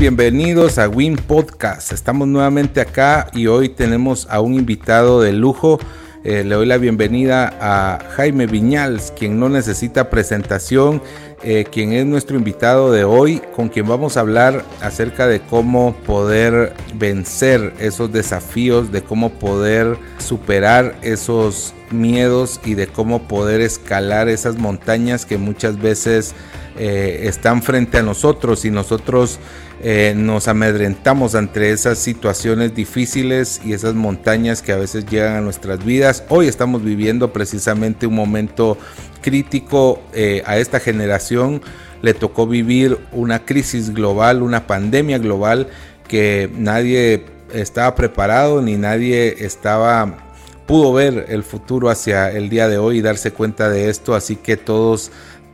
bienvenidos a Win Podcast. Estamos nuevamente acá y hoy tenemos a un invitado de lujo. Eh, le doy la bienvenida a Jaime Viñals, quien no necesita presentación, eh, quien es nuestro invitado de hoy, con quien vamos a hablar acerca de cómo poder vencer esos desafíos, de cómo poder superar esos miedos y de cómo poder escalar esas montañas que muchas veces eh, están frente a nosotros y nosotros eh, nos amedrentamos ante esas situaciones difíciles y esas montañas que a veces llegan a nuestras vidas. Hoy estamos viviendo precisamente un momento crítico eh, a esta generación. Le tocó vivir una crisis global, una pandemia global que nadie estaba preparado ni nadie estaba pudo ver el futuro hacia el día de hoy y darse cuenta de esto, así que todos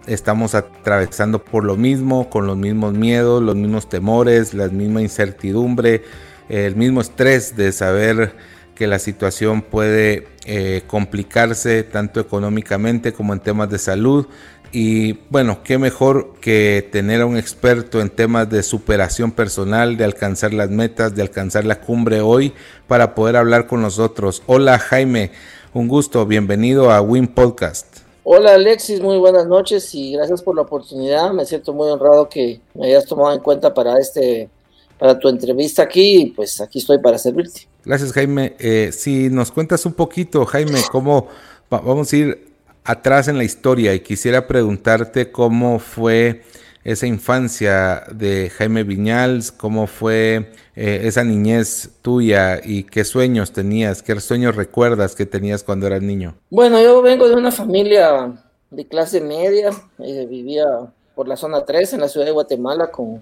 estamos atravesando por lo mismo, con los mismos miedos, los mismos temores, la misma incertidumbre, el mismo estrés de saber que la situación puede eh, complicarse tanto económicamente como en temas de salud. Y bueno, qué mejor que tener a un experto en temas de superación personal, de alcanzar las metas, de alcanzar la cumbre hoy para poder hablar con nosotros. Hola Jaime, un gusto, bienvenido a Win Podcast. Hola Alexis, muy buenas noches y gracias por la oportunidad. Me siento muy honrado que me hayas tomado en cuenta para este, para tu entrevista aquí y pues aquí estoy para servirte. Gracias Jaime. Eh, si nos cuentas un poquito, Jaime, cómo vamos a ir atrás en la historia y quisiera preguntarte cómo fue esa infancia de Jaime Viñals, cómo fue eh, esa niñez tuya y qué sueños tenías, qué sueños recuerdas que tenías cuando eras niño. Bueno, yo vengo de una familia de clase media, eh, vivía por la zona 3 en la ciudad de Guatemala con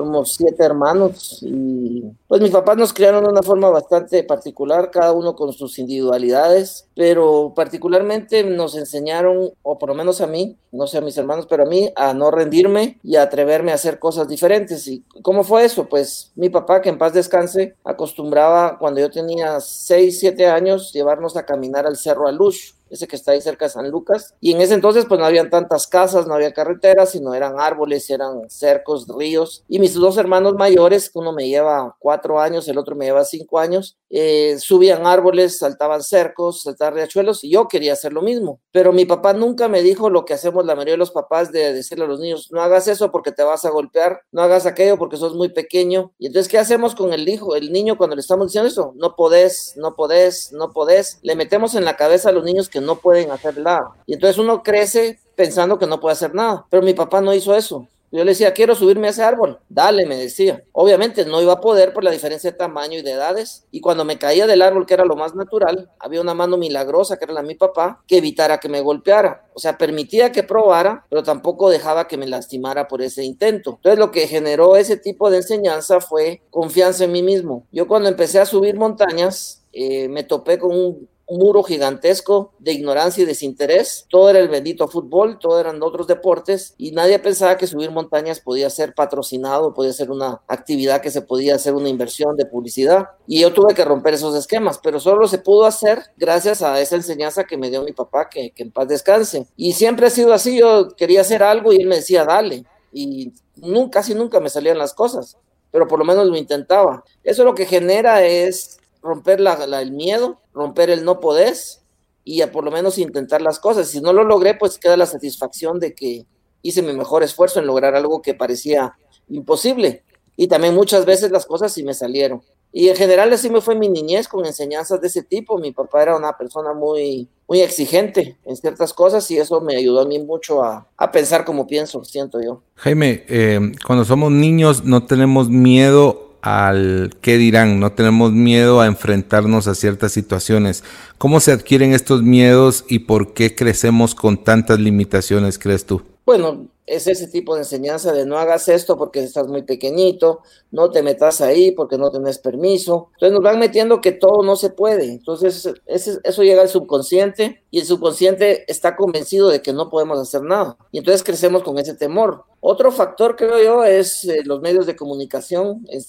somos siete hermanos y pues mis papás nos criaron de una forma bastante particular, cada uno con sus individualidades, pero particularmente nos enseñaron, o por lo menos a mí, no sé a mis hermanos, pero a mí, a no rendirme y a atreverme a hacer cosas diferentes. ¿Y cómo fue eso? Pues mi papá, que en paz descanse, acostumbraba cuando yo tenía seis, siete años llevarnos a caminar al Cerro Alush ese que está ahí cerca de San Lucas. Y en ese entonces pues no habían tantas casas, no había carreteras, sino eran árboles, eran cercos, ríos. Y mis dos hermanos mayores, uno me lleva cuatro años, el otro me lleva cinco años, eh, subían árboles, saltaban cercos, saltaban riachuelos, y yo quería hacer lo mismo. Pero mi papá nunca me dijo lo que hacemos la mayoría de los papás de decirle a los niños, no hagas eso porque te vas a golpear, no hagas aquello porque sos muy pequeño. Y entonces, ¿qué hacemos con el hijo, el niño cuando le estamos diciendo eso? No podés, no podés, no podés. Le metemos en la cabeza a los niños que no pueden hacer nada. Y entonces uno crece pensando que no puede hacer nada. Pero mi papá no hizo eso. Yo le decía, quiero subirme a ese árbol. Dale, me decía. Obviamente no iba a poder por la diferencia de tamaño y de edades. Y cuando me caía del árbol, que era lo más natural, había una mano milagrosa, que era la de mi papá, que evitara que me golpeara. O sea, permitía que probara, pero tampoco dejaba que me lastimara por ese intento. Entonces lo que generó ese tipo de enseñanza fue confianza en mí mismo. Yo cuando empecé a subir montañas, eh, me topé con un un muro gigantesco de ignorancia y desinterés. Todo era el bendito fútbol, todo eran otros deportes y nadie pensaba que subir montañas podía ser patrocinado, podía ser una actividad que se podía hacer una inversión de publicidad. Y yo tuve que romper esos esquemas, pero solo se pudo hacer gracias a esa enseñanza que me dio mi papá, que, que en paz descanse. Y siempre ha sido así, yo quería hacer algo y él me decía, dale. Y nunca, casi nunca me salían las cosas, pero por lo menos lo intentaba. Eso lo que genera es romper el miedo, romper el no podés y a por lo menos intentar las cosas. Si no lo logré, pues queda la satisfacción de que hice mi mejor esfuerzo en lograr algo que parecía imposible. Y también muchas veces las cosas sí me salieron. Y en general así me fue mi niñez con enseñanzas de ese tipo. Mi papá era una persona muy, muy exigente en ciertas cosas y eso me ayudó a mí mucho a, a pensar como pienso, siento yo. Jaime, eh, cuando somos niños no tenemos miedo al qué dirán, no tenemos miedo a enfrentarnos a ciertas situaciones. ¿Cómo se adquieren estos miedos y por qué crecemos con tantas limitaciones, crees tú? Bueno, es ese tipo de enseñanza de no hagas esto porque estás muy pequeñito, no te metas ahí porque no tenés permiso. Entonces nos van metiendo que todo no se puede. Entonces eso llega al subconsciente y el subconsciente está convencido de que no podemos hacer nada. Y entonces crecemos con ese temor. Otro factor, creo yo, es eh, los medios de comunicación, es,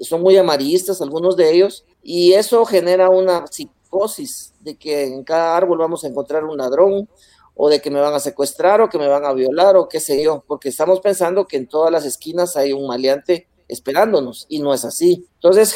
son muy amarillistas algunos de ellos, y eso genera una psicosis de que en cada árbol vamos a encontrar un ladrón, o de que me van a secuestrar o que me van a violar o qué sé yo, porque estamos pensando que en todas las esquinas hay un maleante esperándonos y no es así. Entonces,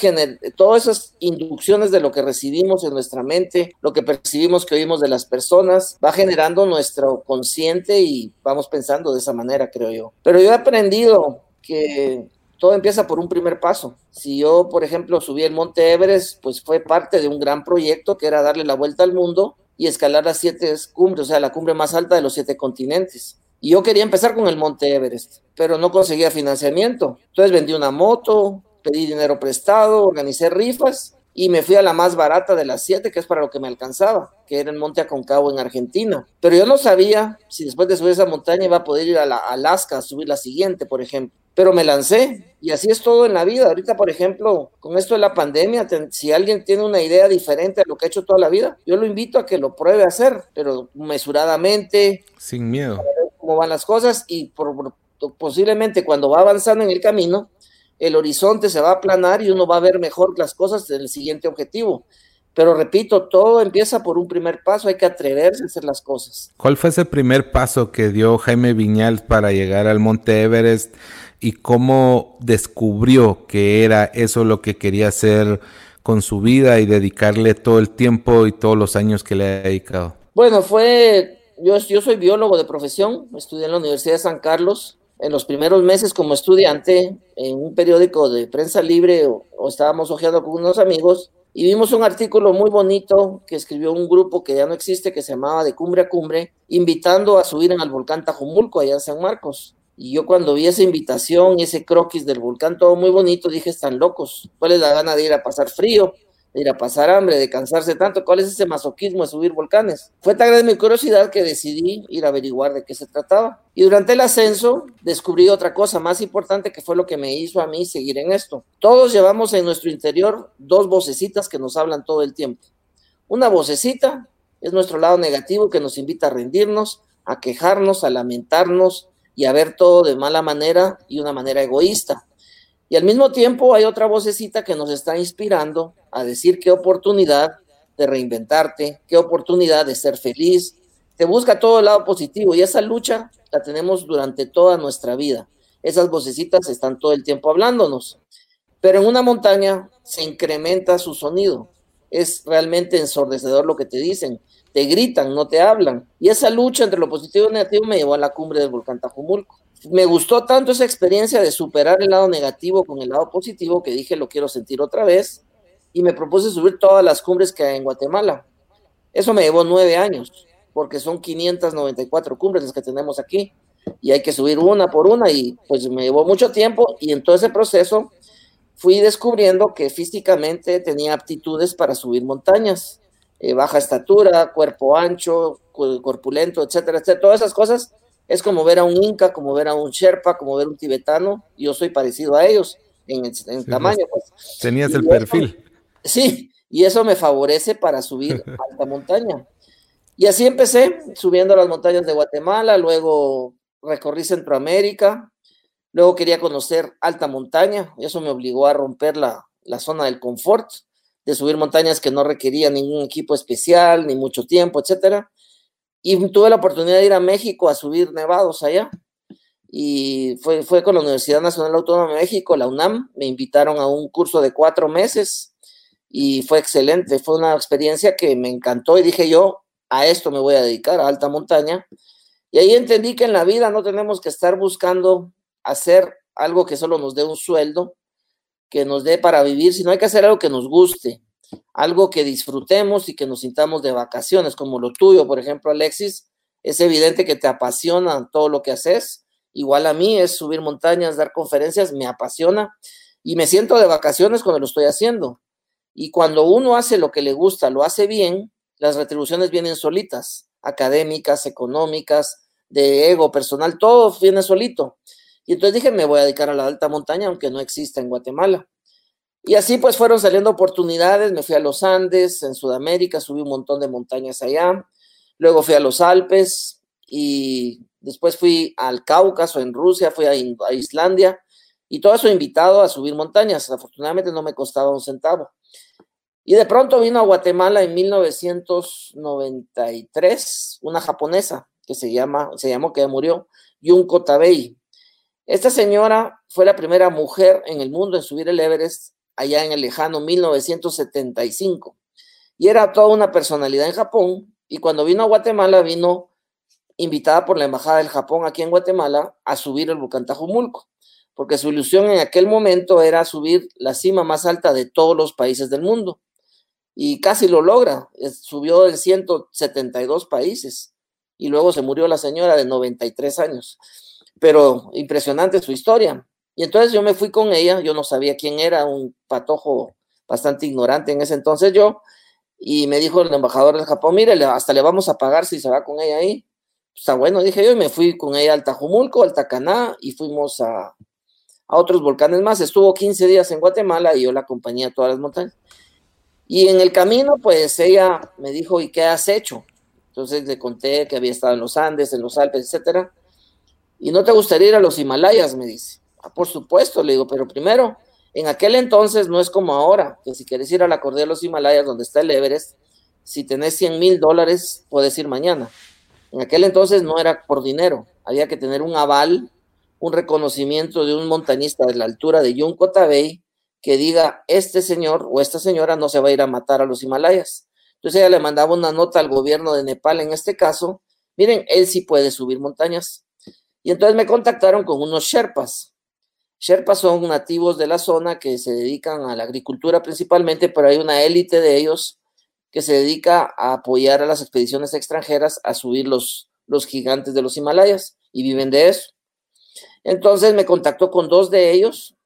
todas esas inducciones de lo que recibimos en nuestra mente, lo que percibimos que oímos de las personas, va generando nuestro consciente y vamos pensando de esa manera, creo yo. Pero yo he aprendido que todo empieza por un primer paso. Si yo, por ejemplo, subí el Monte Everest, pues fue parte de un gran proyecto que era darle la vuelta al mundo y escalar las siete cumbres, o sea, la cumbre más alta de los siete continentes. Y yo quería empezar con el Monte Everest, pero no conseguía financiamiento. Entonces vendí una moto, pedí dinero prestado, organicé rifas y me fui a la más barata de las siete, que es para lo que me alcanzaba, que era el Monte Aconcagua en Argentina. Pero yo no sabía si después de subir esa montaña iba a poder ir a, la, Alaska a subir la siguiente, por ejemplo. Pero me lancé y así es todo en la vida. Ahorita, por ejemplo, con esto de la pandemia, si alguien tiene una idea diferente a lo que ha hecho toda la vida, yo lo invito a que lo pruebe a hacer, pero mesuradamente. Sin miedo cómo van las cosas y por, posiblemente cuando va avanzando en el camino, el horizonte se va a aplanar y uno va a ver mejor las cosas del siguiente objetivo. Pero repito, todo empieza por un primer paso, hay que atreverse a hacer las cosas. ¿Cuál fue ese primer paso que dio Jaime Viñal para llegar al Monte Everest y cómo descubrió que era eso lo que quería hacer con su vida y dedicarle todo el tiempo y todos los años que le ha dedicado? Bueno, fue yo, soy biólogo de profesión, estudié en la Universidad de San Carlos. En los primeros meses como estudiante, en un periódico de prensa libre, o, estábamos hojeando con unos amigos, y vimos un artículo muy bonito que escribió un grupo que ya no existe, que se llamaba De Cumbre a Cumbre, invitando a subir en el volcán Tajumulco, allá en San Marcos. Y yo cuando vi esa invitación ese croquis del volcán, todo muy bonito, dije, están locos. ¿Cuál es la gana de ir a pasar frío? de ir a pasar hambre, de cansarse tanto. ¿Cuál es ese masoquismo de subir volcanes? Fue tan grande mi curiosidad que decidí ir a averiguar de qué se trataba. Y durante el ascenso descubrí otra cosa más importante que fue lo que me hizo a mí seguir en esto. Todos llevamos en nuestro interior dos vocecitas que nos hablan todo el tiempo. Una vocecita es nuestro lado negativo que nos invita a rendirnos, a quejarnos, a lamentarnos y a ver todo de mala manera y una manera egoísta. Y al mismo tiempo hay otra vocecita que nos está inspirando a decir qué oportunidad de reinventarte, qué oportunidad de ser feliz. Te busca todo el lado positivo y esa lucha la tenemos durante toda nuestra vida. Esas vocecitas están todo el tiempo hablándonos. Pero en una montaña se incrementa su sonido. Es realmente ensordecedor lo que te dicen. Te gritan, no te hablan. Y esa lucha entre lo positivo y lo negativo me llevó a la cumbre del volcán Tajumulco me gustó tanto esa experiencia de superar el lado negativo con el lado positivo que dije lo quiero sentir otra vez y me propuse subir todas las cumbres que hay en Guatemala. Eso me llevó nueve años, porque son 594 cumbres las que tenemos aquí y hay que subir una por una y pues me llevó mucho tiempo y en todo ese proceso fui descubriendo que físicamente tenía aptitudes para subir montañas, eh, baja estatura, cuerpo ancho, corpulento, etcétera, etcétera, todas esas cosas es como ver a un inca, como ver a un sherpa, como ver a un tibetano. Yo soy parecido a ellos en, el, tamaño. Pues. Tenías el perfil. sí, y eso me favorece para subir alta montaña. Y así empecé, subiendo las montañas de Guatemala, luego recorrí Centroamérica, luego quería conocer alta montaña, y eso me obligó a romper la, la zona del confort, de subir montañas que no requerían ningún equipo especial, ni mucho tiempo, etcétera. Y tuve la oportunidad de ir a México a subir nevados allá. Y fue, fue con la Universidad Nacional Autónoma de México, la UNAM. Me invitaron a un curso de cuatro meses y fue excelente. Fue una experiencia que me encantó y dije yo, a esto me voy a dedicar, a alta montaña. Y ahí entendí que en la vida no tenemos que estar buscando hacer algo que solo nos dé un sueldo, que nos dé para vivir, sino hay que hacer algo que nos guste algo que disfrutemos y que nos sintamos de vacaciones, como lo tuyo, por ejemplo, Alexis, es evidente que te apasiona todo lo que haces. Igual a mí es subir montañas, dar conferencias, me apasiona y me siento de vacaciones cuando lo estoy haciendo. Y cuando uno hace lo que le gusta, lo hace bien, las retribuciones vienen solitas, académicas, económicas, de ego personal, todo viene solito. Y entonces dije, me voy a dedicar a la alta montaña, aunque no exista en Guatemala. Y así pues fueron saliendo oportunidades, me fui a los Andes, en Sudamérica, subí un montón de montañas allá, luego fui a los Alpes y después fui al Cáucaso, en Rusia, fui a, Islandia y todo eso invitado a subir montañas. Afortunadamente no me costaba un centavo. Y de pronto vino a Guatemala en 1993 una japonesa que se llama, se llamó, que murió, Yunko Tabei. Esta señora fue la primera mujer en el mundo en subir el Everest allá en el lejano 1975. Y era toda una personalidad en Japón. Y cuando vino a Guatemala, vino invitada por la Embajada del Japón aquí en Guatemala a subir el volcán Tajumulco, porque su ilusión en aquel momento era subir la cima más alta de todos los países del mundo. Y casi lo logra, subió en 172 países y luego se murió la señora de 93 años. Pero impresionante su historia. Y entonces yo me fui con ella, yo no sabía quién era, un patojo bastante ignorante en ese entonces yo, y me dijo el embajador del Japón, mire, hasta le vamos a pagar si se va con ella ahí está bueno, dije yo, y me fui con ella al Tajumulco, al Tacaná, y fuimos a, a, otros volcanes más. Estuvo 15 días en Guatemala y yo la acompañé a todas las montañas. Y en el camino, pues ella me dijo, ¿y qué has hecho? Entonces le conté que había estado en los Andes, en los Alpes, etcétera. ¿Y no te gustaría ir a los Himalayas? Me dice. Ah, por supuesto, le digo, pero primero, en aquel entonces no es como ahora, que si quieres ir a la cordillera de los Himalayas, donde está el Everest, si tenés 100 mil dólares, puedes ir mañana. En aquel entonces no era por dinero, había que tener un aval, un reconocimiento de un montañista de la altura de Yunko Tabei que diga, este señor o esta señora no se va a ir a matar a los Himalayas. Entonces ella le mandaba una nota al gobierno de Nepal en este caso, miren, él sí puede subir montañas. Y entonces me contactaron con unos Sherpas. Sherpas son nativos de la zona que se dedican a la agricultura principalmente, pero hay una élite de ellos que se dedica a apoyar a las expediciones extranjeras a subir los, los gigantes de los Himalayas y viven de eso. Entonces me contactó con dos de ellos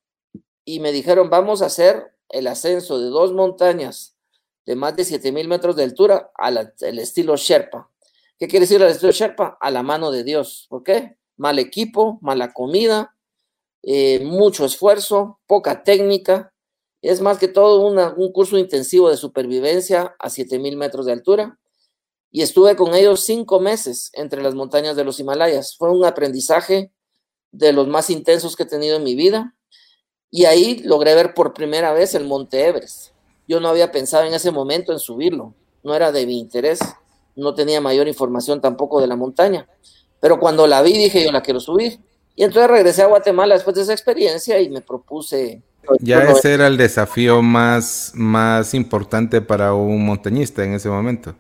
y me dijeron, vamos a hacer el ascenso de dos montañas de más de 7000 metros de altura al estilo Sherpa. ¿Qué quiere decir el estilo Sherpa? A la mano de Dios. ¿Por qué? Mal equipo, mala comida, eh, mucho esfuerzo, poca técnica, es más que todo un curso intensivo de supervivencia a 7000 metros de altura. Y estuve con ellos cinco meses entre las montañas de los Himalayas. Fue un aprendizaje de los más intensos que he tenido en mi vida. Y ahí logré ver por primera vez el Monte Everest. Yo no había pensado en ese momento en subirlo, no era de mi interés, no tenía mayor información tampoco de la montaña, pero cuando la vi dije yo la quiero subir. Y entonces regresé a Guatemala después de esa experiencia y me propuse ya ese era el desafío más, más importante para un montañista en ese momento.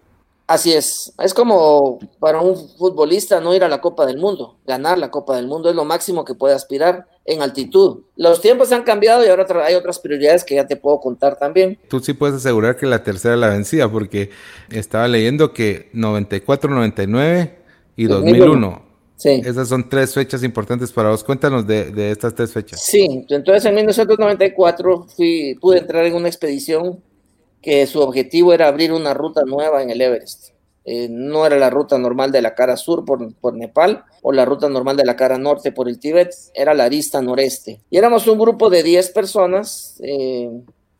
Así es, es como para un futbolista no ir a la Copa del Mundo, ganar la Copa del Mundo es lo máximo que puede aspirar en altitud. Los tiempos han cambiado y ahora hay otras prioridades que ya te puedo contar también. Tú sí puedes asegurar que la tercera la vencía porque estaba leyendo que 94, 99 y 2001 Sí. Esas son tres fechas importantes para vos. Cuéntanos de, estas tres fechas. Sí, entonces en 1994 fui, pude entrar en una expedición que su objetivo era abrir una ruta nueva en el Everest. Eh, no era la ruta normal de la cara sur por, por, Nepal o la ruta normal de la cara norte por el Tíbet, era la arista noreste. Y éramos un grupo de 10 personas eh,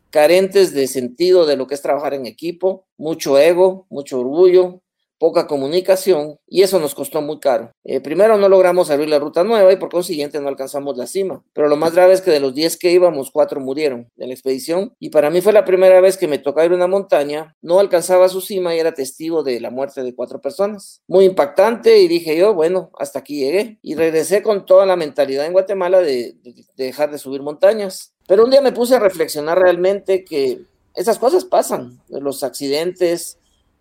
carentes de sentido de lo que es trabajar en equipo, mucho ego, mucho orgullo, poca comunicación y eso nos costó muy caro. Eh, primero no logramos abrir la ruta nueva y por consiguiente no alcanzamos la cima, pero lo más grave es que de los 10 que íbamos, 4 murieron en la expedición y para mí fue la primera vez que me tocaba ir a una montaña, no alcanzaba su cima y era testigo de la muerte de cuatro personas. Muy impactante y dije yo, bueno, hasta aquí llegué y regresé con toda la mentalidad en Guatemala de, de dejar de subir montañas. Pero un día me puse a reflexionar realmente que esas cosas pasan, los accidentes,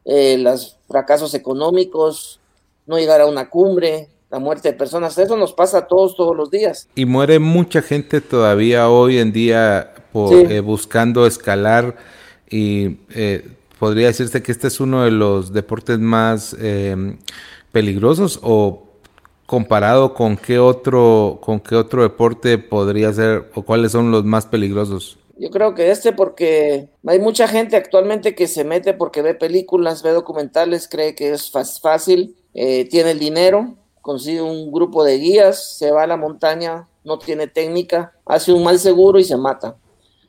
eh, los fracasos económicos, no llegar a una cumbre, la muerte de personas, eso nos pasa a todos todos los días. Y muere mucha gente todavía hoy en día por, eh, buscando escalar y eh, podría decirse que este es uno de los deportes más em, peligrosos o comparado con qué otro con qué otro deporte podría ser o cuáles son los más peligrosos. Yo creo que este porque hay mucha gente actualmente que se mete porque ve películas, ve documentales, cree que es fácil, eh, tiene el dinero, consigue un grupo de guías, se va a la montaña, no tiene técnica, hace un mal seguro y se mata.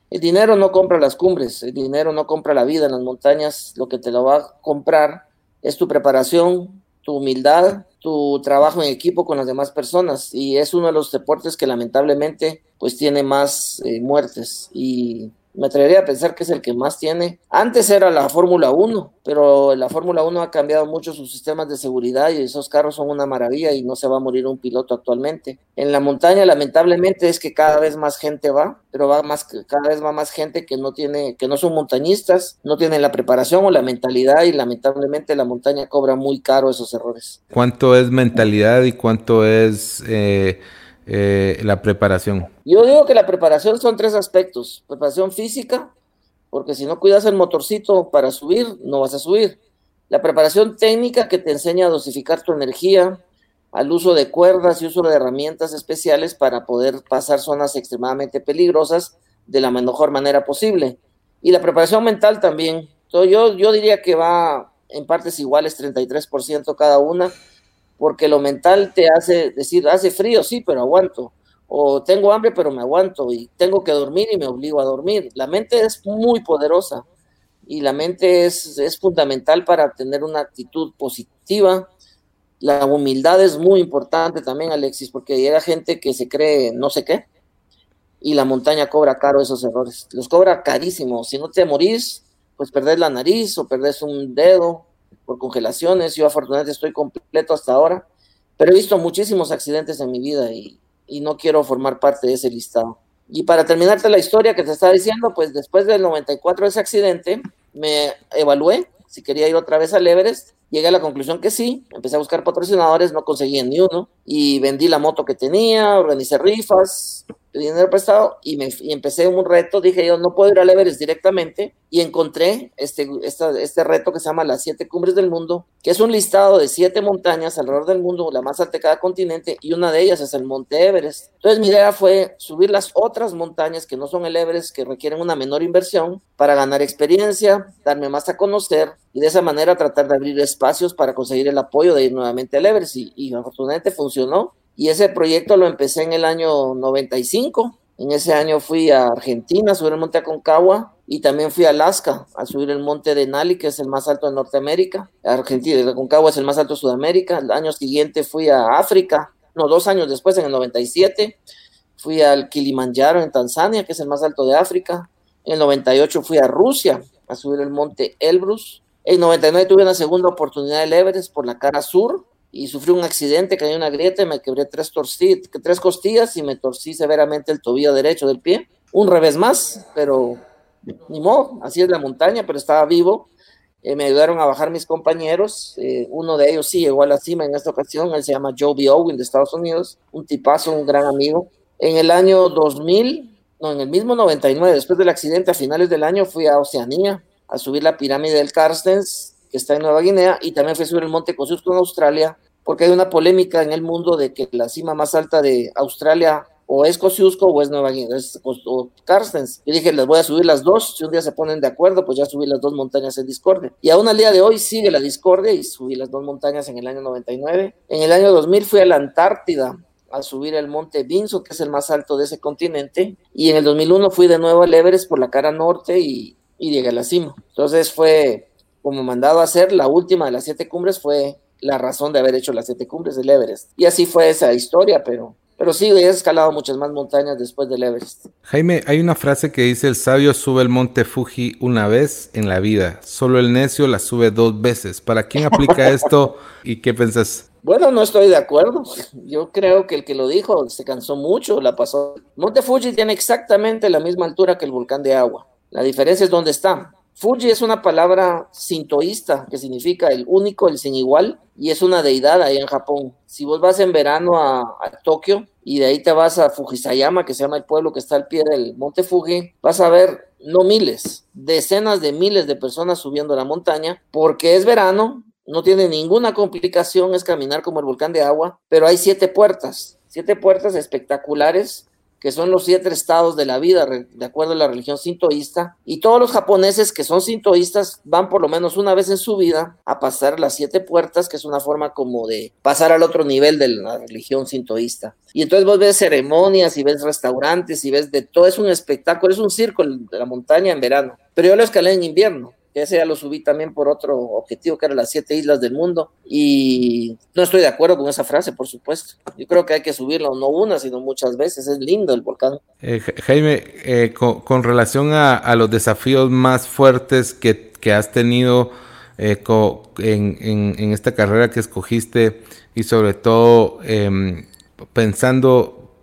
El dinero no compra las cumbres, el dinero no compra la vida en las montañas, lo que te lo va a comprar es tu preparación, tu humildad, tu trabajo en equipo con las demás personas y es uno de los deportes que lamentablemente pues tiene más eh, muertes y me atrevería a pensar que es el que más tiene. Antes era la Fórmula 1, pero la Fórmula 1 ha cambiado mucho sus sistemas de seguridad y esos carros son una maravilla y no se va a morir un piloto actualmente. En la montaña, lamentablemente, es que cada vez más gente va, pero va más, cada vez va más gente que no tiene, que no son montañistas, no tienen la preparación o la mentalidad y lamentablemente la montaña cobra muy caro esos errores. ¿Cuánto es mentalidad y cuánto es eh, eh, la preparación? Yo digo que la preparación son tres aspectos. Preparación física, porque si no cuidas el motorcito para subir, no vas a subir. La preparación técnica que te enseña a dosificar tu energía, al uso de cuerdas y uso de herramientas especiales para poder pasar zonas extremadamente peligrosas de la mejor manera posible. Y la preparación mental también. yo, yo diría que va en partes iguales, 33% cada una, porque lo mental te hace decir, hace frío, sí, pero aguanto, o tengo hambre, pero me aguanto, y tengo que dormir y me obligo a dormir. La mente es muy poderosa y la mente es, es fundamental para tener una actitud positiva. La humildad es muy importante también, Alexis, porque llega gente que se cree no sé qué, y la montaña cobra caro esos errores. Los cobra carísimo. Si no te morís, pues perdés la nariz o perdés un dedo por congelaciones. Yo afortunadamente estoy completo hasta ahora, pero he visto muchísimos accidentes en mi vida y, no quiero formar parte de ese listado. Y para terminarte la historia que te estaba diciendo, pues después del 94 de ese accidente, me evalué si quería ir otra vez al Everest. Llegué a la conclusión que sí, empecé a buscar patrocinadores, no conseguí ni uno, y vendí la moto que tenía, organicé rifas, dinero prestado y, me, y empecé un reto, dije yo no puedo ir al Everest directamente y encontré este, este reto que se llama las siete cumbres del mundo, que es un listado de siete montañas alrededor del mundo, la más alta de cada continente y una de ellas es el Monte Everest. Entonces mi idea fue subir las otras montañas que no son el Everest, que requieren una menor inversión para ganar experiencia, darme más a conocer y de esa manera tratar de abrir espacios para conseguir el apoyo de ir nuevamente al Everest y, y afortunadamente funcionó y ese proyecto lo empecé en el año 95. En ese año fui a Argentina a subir el monte Aconcagua y también fui a Alaska a subir el monte de Nali, que es el más alto de Norteamérica. Argentina, el Aconcagua es el más alto de Sudamérica. El año siguiente fui a África, no, dos años después, en el 97, fui al Kilimanjaro en Tanzania, que es el más alto de África. En el 98 fui a Rusia a subir el monte Elbrus. En 99 tuve una segunda oportunidad del Everest por la cara sur y sufrí un accidente, caí en una grieta y me quebré tres, tres costillas y me torcí severamente el tobillo derecho del pie. Un revés más, pero ni modo, así es la montaña, pero estaba vivo. Eh, me ayudaron a bajar mis compañeros. Eh, uno de ellos sí llegó a la cima en esta ocasión. Él se llama Joe B. Owen de Estados Unidos, un tipazo, un gran amigo. En el año 2000, no, en el mismo 99, después del accidente, a finales del año, fui a Oceanía a subir la pirámide del Carstens que está en Nueva Guinea, y también fue subir el monte Kosciuszko en Australia, porque hay una polémica en el mundo de que la cima más alta de Australia o es Kosciuszko o es Nueva Guinea, es o Carstens. Y dije, les voy a subir las dos, si un día se ponen de acuerdo, pues ya subí las dos montañas en discordia. Y aún al día de hoy sigue la discordia y subí las dos montañas en el año 99. En el año 2000 fui a la Antártida a subir el monte Vinson, que es el más alto de ese continente, y en el 2001 fui de nuevo al Everest por la cara norte y, y llegué a la cima. Entonces fue como mandado a hacer, la última de las siete cumbres fue la razón de haber hecho las siete cumbres del Everest. Y así fue esa historia, pero, pero sí, he escalado muchas más montañas después del Everest. Jaime, hay una frase que dice, el sabio sube el monte Fuji una vez en la vida, solo el necio la sube dos veces. ¿Para quién aplica esto y qué pensás? Bueno, no estoy de acuerdo. Yo creo que el que lo dijo se cansó mucho, la pasó. Monte Fuji tiene exactamente la misma altura que el volcán de agua. La diferencia es dónde está. Fuji es una palabra sintoísta que significa el único, el sin igual, y es una deidad ahí en Japón. Si vos vas en verano a, Tokio y de ahí te vas a Fujisayama, que se llama el pueblo que está al pie del monte Fuji, vas a ver no miles, decenas de miles de personas subiendo la montaña, porque es verano, no tiene ninguna complicación, es caminar como el volcán de agua, pero hay siete puertas, siete puertas espectaculares que son los siete estados de la vida, de acuerdo a la religión sintoísta, y todos los japoneses que son sintoístas van por lo menos una vez en su vida a pasar las siete puertas, que es una forma como de pasar al otro nivel de la religión sintoísta. Y entonces vos ves ceremonias y ves restaurantes y ves de todo, es un espectáculo, es un circo de la montaña en verano, pero yo lo escalé en invierno que ese ya lo subí también por otro objetivo, que era las siete islas del mundo. Y no estoy de acuerdo con esa frase, por supuesto. Yo creo que hay que subirlo, no una, sino muchas veces. Es lindo el volcán. Eh, Jaime, eh, con, relación a, los desafíos más fuertes que, has tenido eh, en, en, esta carrera que escogiste y sobre todo em, pensando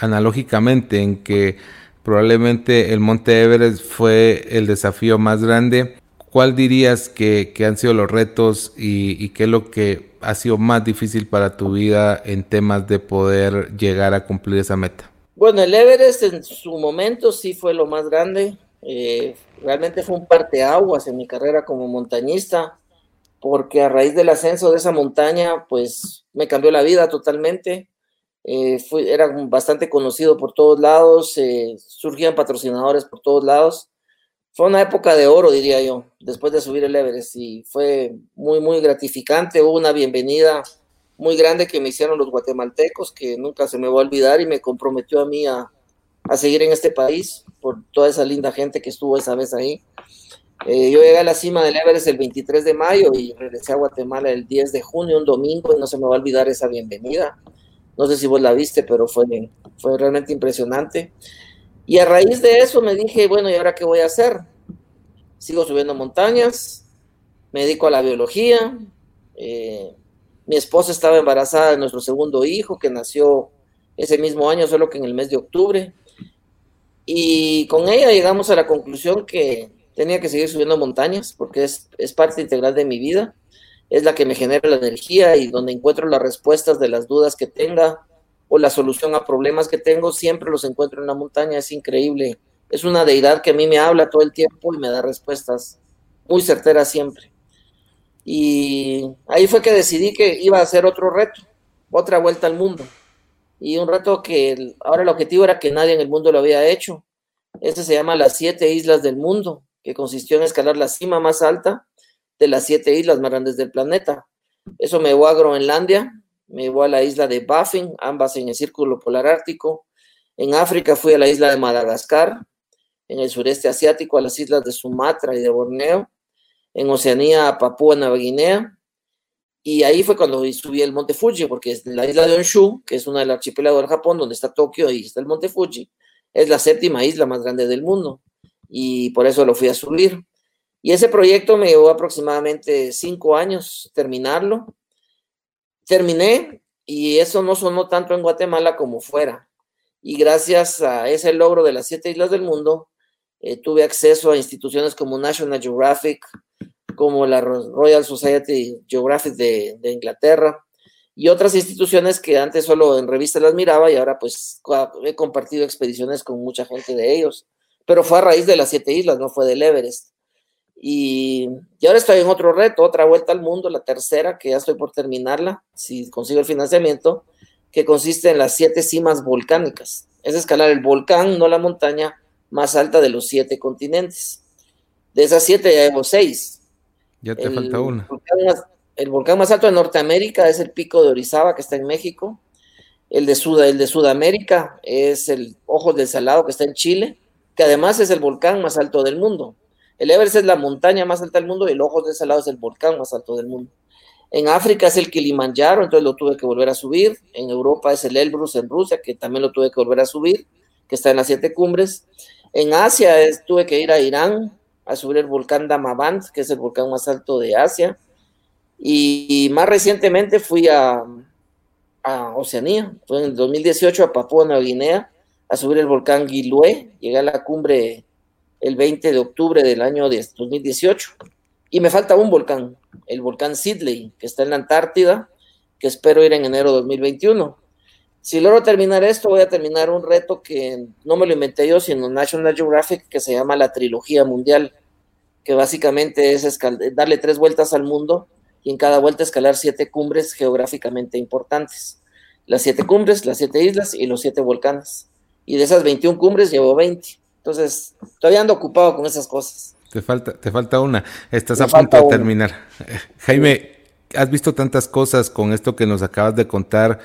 analógicamente en que probablemente el Monte Everest fue el desafío más grande. ¿Cuál dirías que, han sido los retos y, qué es lo que ha sido más difícil para tu vida en temas de poder llegar a cumplir esa meta? Bueno, el Everest en su momento sí fue lo más grande. Eh, realmente fue un parteaguas en mi carrera como montañista, porque a raíz del ascenso de esa montaña, pues me cambió la vida totalmente. Eh, era bastante conocido por todos lados, eh, surgían patrocinadores por todos lados. Fue una época de oro, diría yo, después de subir el Everest y fue muy, muy gratificante. Hubo una bienvenida muy grande que me hicieron los guatemaltecos, que nunca se me va a olvidar y me comprometió a mí a, a seguir en este país por toda esa linda gente que estuvo esa vez ahí. Eh, yo llegué a la cima del Everest el 23 de mayo y regresé a Guatemala el 10 de junio, un domingo, y no se me va a olvidar esa bienvenida. No sé si vos la viste, pero fue, fue realmente impresionante. Y a raíz de eso me dije, bueno, ¿y ahora qué voy a hacer? Sigo subiendo montañas, me dedico a la biología. Eh, mi esposa estaba embarazada de nuestro segundo hijo, que nació ese mismo año, solo que en el mes de octubre. Y con ella llegamos a la conclusión que tenía que seguir subiendo montañas, porque es, es parte integral de mi vida es la que me genera la energía y donde encuentro las respuestas de las dudas que tenga o la solución a problemas que tengo, siempre los encuentro en la montaña, es increíble. Es una deidad que a mí me habla todo el tiempo y me da respuestas muy certeras siempre. Y ahí fue que decidí que iba a hacer otro reto, otra vuelta al mundo. Y un reto que ahora el objetivo era que nadie en el mundo lo había hecho. Este se llama las siete islas del mundo, que consistió en escalar la cima más alta de las siete islas más grandes del planeta. Eso me llevó a Groenlandia, me llevó a la isla de Baffin, ambas en el Círculo Polar Ártico. En África fui a la isla de Madagascar, en el sureste asiático a las islas de Sumatra y de Borneo, en Oceanía a Papúa Nueva Guinea, y ahí fue cuando subí el Monte Fuji, porque es la isla de Honshu, que es una del archipiélago del Japón, donde está Tokio y está el Monte Fuji, es la séptima isla más grande del mundo, y por eso lo fui a subir. Y ese proyecto me llevó aproximadamente cinco años terminarlo. Terminé y eso no sonó tanto en Guatemala como fuera. Y gracias a ese logro de las siete islas del mundo, eh, tuve acceso a instituciones como National Geographic, como la Royal Society Geographic de, de Inglaterra y otras instituciones que antes solo en revistas las miraba y ahora pues he compartido expediciones con mucha gente de ellos. Pero fue a raíz de las siete islas, no fue del Everest. Y, ahora estoy en otro reto, otra vuelta al mundo, la tercera, que ya estoy por terminarla, si consigo el financiamiento, que consiste en las siete cimas volcánicas. Es escalar el volcán, no la montaña más alta de los siete continentes. De esas siete ya llevo seis. Ya te falta una. el volcán más alto de Norteamérica es el pico de Orizaba, que está en México. El de, Sud, el de Sudamérica es el Ojos del Salado, que está en Chile, que además es el volcán más alto del mundo. El Everest es la montaña más alta del mundo y el Ojo de ese lado es el volcán más alto del mundo. En África es el Kilimanjaro, entonces lo tuve que volver a subir. En Europa es el Elbrus en Rusia, que también lo tuve que volver a subir, que está en las siete cumbres. En Asia tuve que ir a Irán a subir el volcán Damavand, que es el volcán más alto de Asia. Y, más recientemente fui a, Oceanía, fue en el 2018 a Papúa Nueva Guinea a subir el volcán Gilue, llegué a la cumbre el 20 de octubre del año 2018. Y me falta un volcán, el volcán Sidley, que está en la Antártida, que espero ir en enero de 2021. Si logro terminar esto, voy a terminar un reto que no me lo inventé yo, sino National Geographic, que se llama la Trilogía Mundial, que básicamente es darle tres vueltas al mundo y en cada vuelta escalar siete cumbres geográficamente importantes. Las siete cumbres, las siete islas y los siete volcanes. Y de esas 21 cumbres llevo 20. Entonces, todavía ando ocupado con esas cosas. Te falta, te falta una. Estás a punto de terminar. Jaime, has visto tantas cosas con esto que nos acabas de contar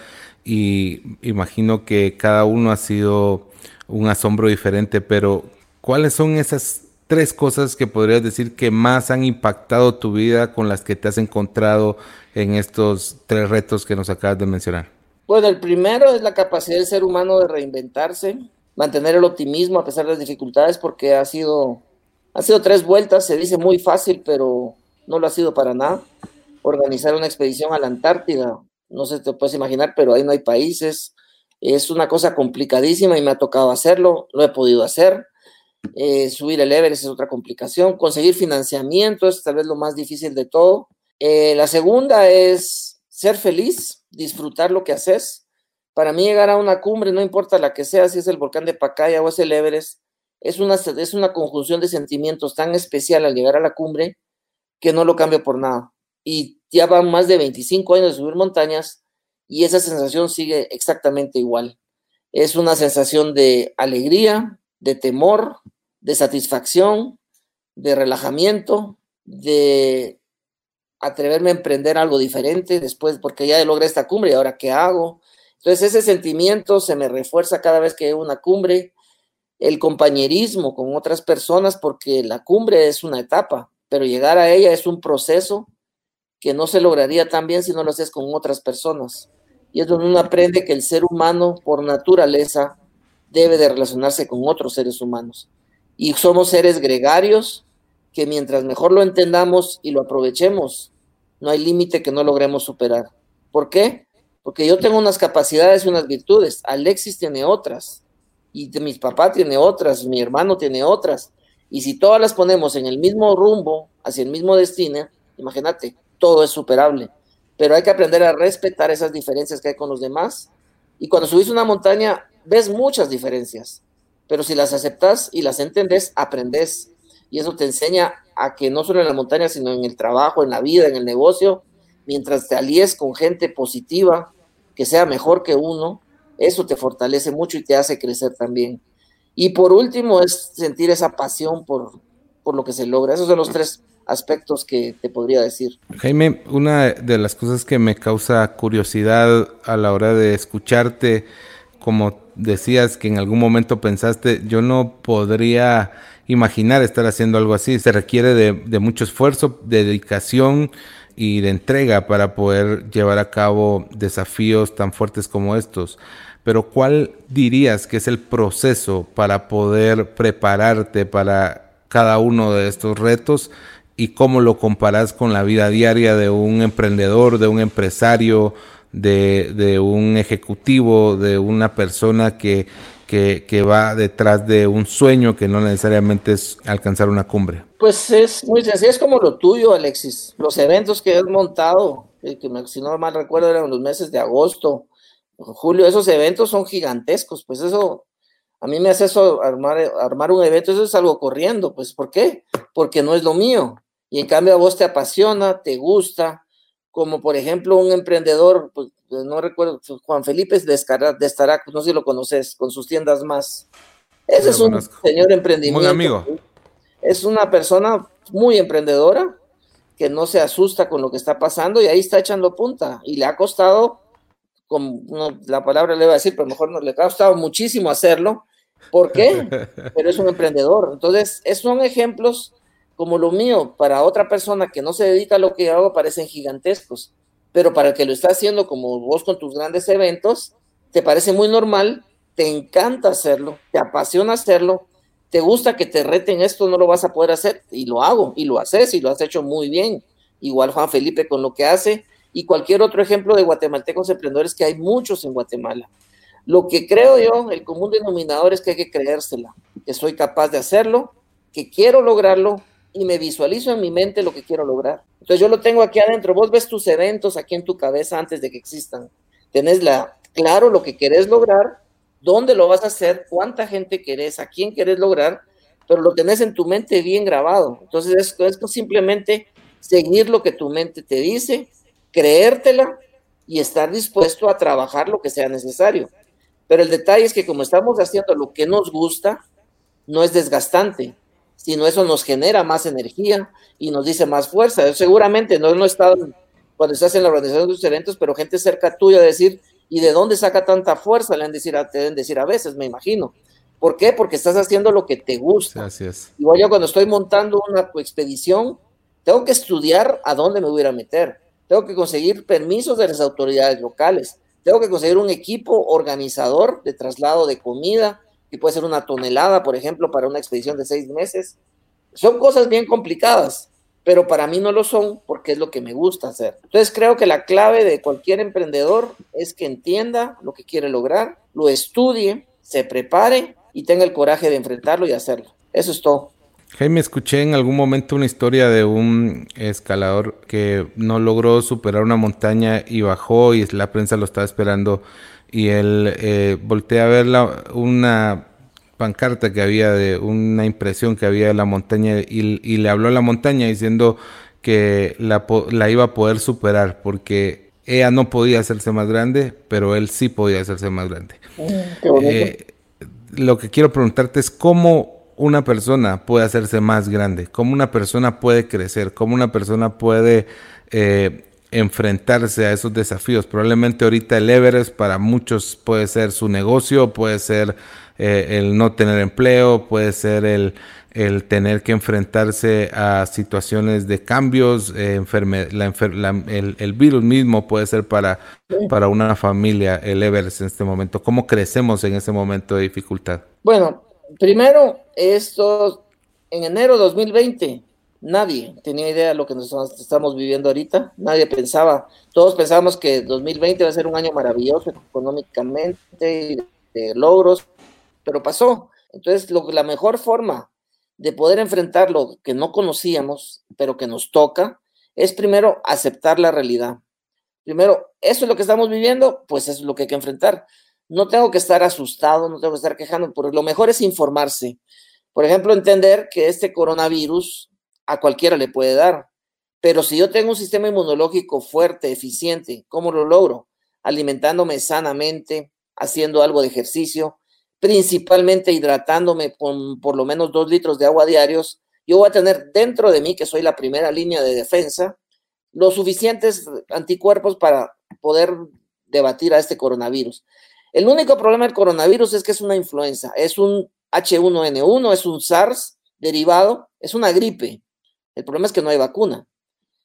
y imagino que cada uno ha sido un asombro diferente, pero ¿cuáles son esas tres cosas que podrías decir que más han impactado tu vida con las que te has encontrado en estos tres retos que nos acabas de mencionar? Bueno, el primero es la capacidad del ser humano de reinventarse, mantener el optimismo a pesar de las dificultades, porque ha sido, ha sido tres vueltas, se dice muy fácil, pero no lo ha sido para nada. Organizar una expedición a la Antártida, no sé, te puedes imaginar, pero ahí no hay países. Es una cosa complicadísima y me ha tocado hacerlo, lo he podido hacer. Eh, subir el Everest es otra complicación. Conseguir financiamiento es tal vez lo más difícil de todo. Eh, la segunda es ser feliz, disfrutar lo que haces. Para mí llegar a una cumbre, no importa la que sea, si es el volcán de Pacaya o es el Everest, es una, es una conjunción de sentimientos tan especial al llegar a la cumbre que no lo cambio por nada. Y ya van más de 25 años de subir montañas y esa sensación sigue exactamente igual. Es una sensación de alegría, de temor, de satisfacción, de relajamiento, de atreverme a emprender algo diferente después, porque ya logré esta cumbre y ahora qué hago. Entonces ese sentimiento se me refuerza cada vez que hay una cumbre, el compañerismo con otras personas, porque la cumbre es una etapa, pero llegar a ella es un proceso que no se lograría tan bien si no lo haces con otras personas. Y es donde uno aprende que el ser humano, por naturaleza, debe de relacionarse con otros seres humanos. Y somos seres gregarios que mientras mejor lo entendamos y lo aprovechemos, no hay límite que no logremos superar. ¿Por qué? Porque yo tengo unas capacidades y unas virtudes, Alexis tiene otras, y mis papás tiene otras, mi hermano tiene otras, y si todas las ponemos en el mismo rumbo, hacia el mismo destino, imagínate, todo es superable. Pero hay que aprender a respetar esas diferencias que hay con los demás. Y cuando subís una montaña, ves muchas diferencias, pero si las aceptas y las entendés, aprendes. Y eso te enseña a que no solo en la montaña, sino en el trabajo, en la vida, en el negocio, mientras te alíes con gente positiva, que sea mejor que uno, eso te fortalece mucho y te hace crecer también. Y por último es sentir esa pasión por, por lo que se logra. Esos son los tres aspectos que te podría decir. Jaime, una de las cosas que me causa curiosidad a la hora de escucharte, como decías que en algún momento pensaste, yo no podría imaginar estar haciendo algo así. Se requiere de, de mucho esfuerzo, dedicación y de entrega para poder llevar a cabo desafíos tan fuertes como estos. Pero ¿cuál dirías que es el proceso para poder prepararte para cada uno de estos retos y cómo lo comparas con la vida diaria de un emprendedor, de un empresario, de, de un ejecutivo, de una persona que que, va detrás de un sueño que no necesariamente es alcanzar una cumbre? Pues es muy sencillo, es como lo tuyo, Alexis. Los eventos que has montado, eh, que si no mal recuerdo eran los meses de agosto, julio, esos eventos son gigantescos, pues eso, a mí me hace eso, armar, armar un evento, eso es algo corriendo, pues ¿por qué? Porque no es lo mío. Y en cambio a vos te apasiona, te gusta, como por ejemplo un emprendedor, pues, pues, no recuerdo, Juan Felipe de Estarac, no sé si lo conoces, con sus tiendas más. Ese es un señor emprendimiento. Muy amigo. Es una persona muy emprendedora que no se asusta con lo que está pasando y ahí está echando punta. Y le ha costado, como la palabra le voy a decir, pero mejor no, le ha costado muchísimo hacerlo. ¿Por qué? Pero es un emprendedor. Entonces, son ejemplos como lo mío, para otra persona que no se dedica a lo que hago, parecen gigantescos. Pero para el que lo está haciendo, como vos con tus grandes eventos, te parece muy normal, te encanta hacerlo, te apasiona hacerlo, te gusta que te reten esto, no lo vas a poder hacer, y lo hago, y lo haces, y lo has hecho muy bien. Igual Juan Felipe con lo que hace, y cualquier otro ejemplo de guatemaltecos emprendedores, que hay muchos en Guatemala. Lo que creo yo, el común denominador es que hay que creérsela, que soy capaz de hacerlo, que quiero lograrlo y me visualizo en mi mente lo que quiero lograr. Entonces yo lo tengo aquí adentro. Vos ves tus eventos aquí en tu cabeza antes de que existan. Tenés la, claro lo que querés lograr, dónde lo vas a hacer, cuánta gente querés, a quién querés lograr, pero lo tenés en tu mente bien grabado. Entonces es, es simplemente seguir lo que tu mente te dice, creértela y estar dispuesto a trabajar lo que sea necesario. Pero el detalle es que como estamos haciendo lo que nos gusta, no es desgastante sino eso nos genera más energía y nos dice más fuerza. seguramente no, no estado cuando estás en la organización de tus eventos, pero gente cerca tuya decir, ¿y de dónde saca tanta fuerza? Le han decir, te deben decir a veces, me imagino. ¿Por qué? Porque estás haciendo lo que te gusta. Gracias. Igual yo cuando estoy montando una expedición, tengo que estudiar a dónde me voy a meter. Tengo que conseguir permisos de las autoridades locales. Tengo que conseguir un equipo organizador de traslado de comida, que puede ser una tonelada, por ejemplo, para una expedición de seis meses. Son cosas bien complicadas, pero para mí no lo son porque es lo que me gusta hacer. Entonces creo que la clave de cualquier emprendedor es que entienda lo que quiere lograr, lo estudie, se prepare y tenga el coraje de enfrentarlo y hacerlo. Eso es todo. Jaime, escuché en algún momento una historia de un escalador que no logró superar una montaña y bajó y la prensa lo estaba esperando y él eh, voltea a ver la, una pancarta que había de una impresión que había de la montaña y, le habló a la montaña diciendo que la, la, iba a poder superar porque ella no podía hacerse más grande, pero él sí podía hacerse más grande. Mm, eh, lo que quiero preguntarte es cómo una persona puede hacerse más grande, cómo una persona puede crecer, cómo una persona puede eh, enfrentarse a esos desafíos. Probablemente ahorita el Everest para muchos puede ser su negocio, puede ser eh, el no tener empleo, puede ser el, el, tener que enfrentarse a situaciones de cambios, eh, el, el, virus mismo puede ser para, para una familia el Everest en este momento. ¿Cómo crecemos en ese momento de dificultad? Bueno, primero, esto en enero de 2020 Nadie tenía idea de lo que nosotros estamos viviendo ahorita. Nadie pensaba, todos pensábamos que 2020 va a ser un año maravilloso económicamente, de logros, pero pasó. Entonces, lo, la mejor forma de poder enfrentar lo que no conocíamos, pero que nos toca, es primero aceptar la realidad. Primero, eso es lo que estamos viviendo, pues eso es lo que hay que enfrentar. No tengo que estar asustado, no tengo que estar quejando, porque lo mejor es informarse. Por ejemplo, entender que este coronavirus a cualquiera le puede dar. Pero si yo tengo un sistema inmunológico fuerte, eficiente, ¿cómo lo logro? Alimentándome sanamente, haciendo algo de ejercicio, principalmente hidratándome con por lo menos dos litros de agua diarios, yo voy a tener dentro de mí, que soy la primera línea de defensa, los suficientes anticuerpos para poder debatir a este coronavirus. El único problema del coronavirus es que es una influenza, es un H1N1, es un SARS derivado, es una gripe. El problema es que no hay vacuna.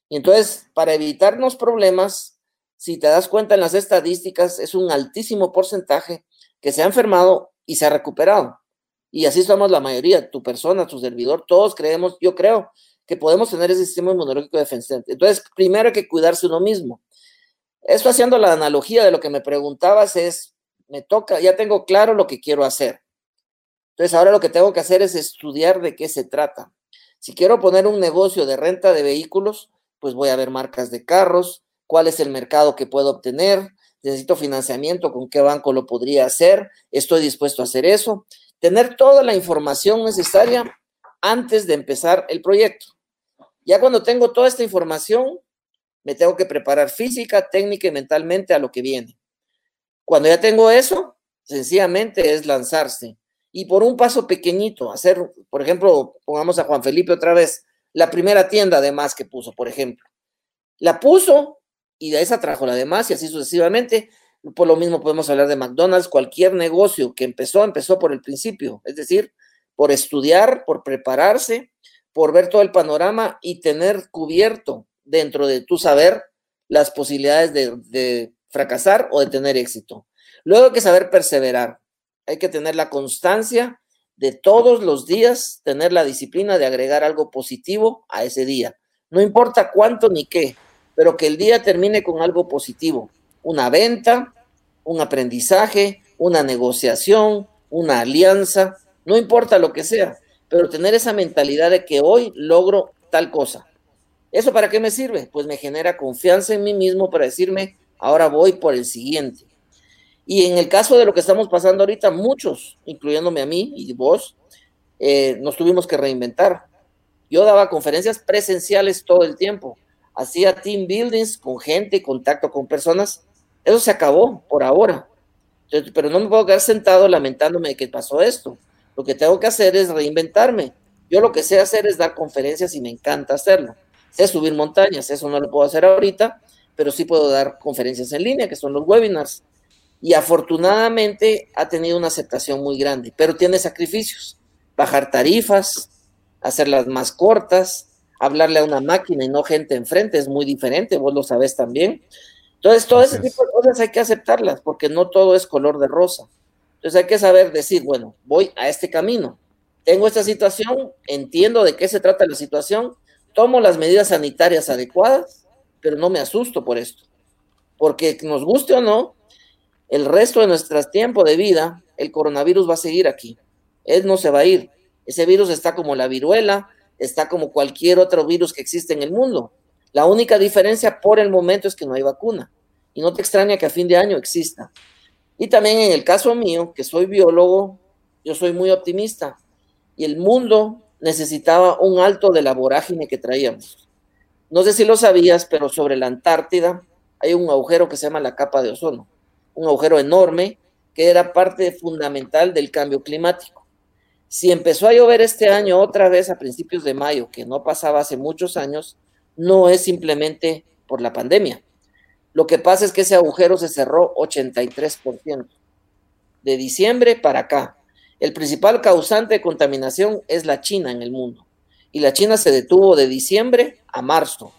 Y entonces, para evitarnos problemas, si te das cuenta en las estadísticas, es un altísimo porcentaje que se ha enfermado y se ha recuperado. Y así somos la mayoría, tu persona, tu servidor, todos creemos, yo creo que podemos tener ese sistema inmunológico defensante. Entonces, primero hay que cuidarse uno mismo. Esto haciendo la analogía de lo que me preguntabas es, me toca, ya tengo claro lo que quiero hacer. Entonces, ahora lo que tengo que hacer es estudiar de qué se trata. Si quiero poner un negocio de renta de vehículos, pues voy a ver marcas de carros, cuál es el mercado que puedo obtener, necesito financiamiento, con qué banco lo podría hacer, estoy dispuesto a hacer eso. Tener toda la información necesaria antes de empezar el proyecto. Ya cuando tengo toda esta información, me tengo que preparar física, técnica y mentalmente a lo que viene. Cuando ya tengo eso, sencillamente es lanzarse y por un paso pequeñito, hacer, por ejemplo, pongamos a Juan Felipe otra vez, la primera tienda además que puso, por ejemplo. La puso y de esa trajo la demás y así sucesivamente. Por lo mismo podemos hablar de McDonald's, cualquier negocio que empezó, empezó por el principio, es decir, por estudiar, por prepararse, por ver todo el panorama y tener cubierto dentro de tu saber las posibilidades de, de fracasar o de tener éxito. Luego hay que saber perseverar hay que tener la constancia de todos los días, tener la disciplina de agregar algo positivo a ese día. No importa cuánto ni qué, pero que el día termine con algo positivo. Una venta, un aprendizaje, una negociación, una alianza, no importa lo que sea, pero tener esa mentalidad de que hoy logro tal cosa. ¿Eso para qué me sirve? Pues me genera confianza en mí mismo para decirme, ahora voy por el siguiente. Y en el caso de lo que estamos pasando ahorita, muchos, incluyéndome a mí y vos, eh, nos tuvimos que reinventar. Yo daba conferencias presenciales todo el tiempo, hacía team buildings con gente, contacto con personas. Eso se acabó por ahora. pero no me puedo quedar sentado lamentándome de que pasó esto. Lo que tengo que hacer es reinventarme. Yo lo que sé hacer es dar conferencias y me encanta hacerlo. Sé subir montañas, eso no lo puedo hacer ahorita, pero sí puedo dar conferencias en línea, que son los webinars y afortunadamente ha tenido una aceptación muy grande, pero tiene sacrificios. Bajar tarifas, hacerlas más cortas, hablarle a una máquina y no gente enfrente es muy diferente, vos lo sabés también. Entonces, todo ese tipo de cosas hay que aceptarlas porque no todo es color de rosa. Entonces hay que saber decir, bueno, voy a este camino, tengo esta situación, entiendo de qué se trata la situación, tomo las medidas sanitarias adecuadas, pero no me asusto por esto. Porque nos guste o no, el resto de nuestro tiempo de vida, el coronavirus va a seguir aquí. Él no se va a ir. Ese virus está como la viruela, está como cualquier otro virus que existe en el mundo. La única diferencia por el momento es que no hay vacuna. Y no te extraña que a fin de año exista. Y también en el caso mío, que soy biólogo, yo soy muy optimista. Y el mundo necesitaba un alto de la vorágine que traíamos. No sé si lo sabías, pero sobre la Antártida hay un agujero que se llama la capa de ozono un agujero enorme que era parte fundamental del cambio climático. Si empezó a llover este año otra vez a principios de mayo, que no pasaba hace muchos años, no es simplemente por la pandemia. Lo que pasa es que ese agujero se cerró 83%. De diciembre para acá, el principal causante de contaminación es la China en el mundo. Y la China se detuvo de diciembre a marzo.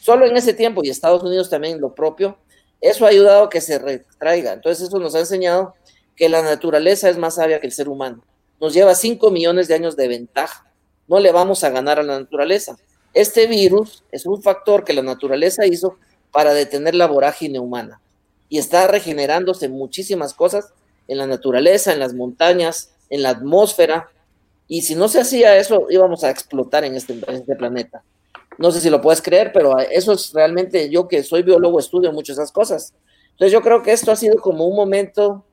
Solo en ese tiempo, y Estados Unidos también lo propio, eso ha ayudado a que se retraiga. Entonces eso nos ha enseñado que la naturaleza es más sabia que el ser humano. Nos lleva 5 millones de años de ventaja. No le vamos a ganar a la naturaleza. Este virus es un factor que la naturaleza hizo para detener la vorágine humana. Y está regenerándose muchísimas cosas en la naturaleza, en las montañas, en la atmósfera. Y si no se hacía eso, íbamos a explotar en este, en este planeta. No sé si lo puedes creer, pero eso es realmente yo que soy biólogo estudio muchas esas cosas. Entonces yo creo que esto ha sido como un momento,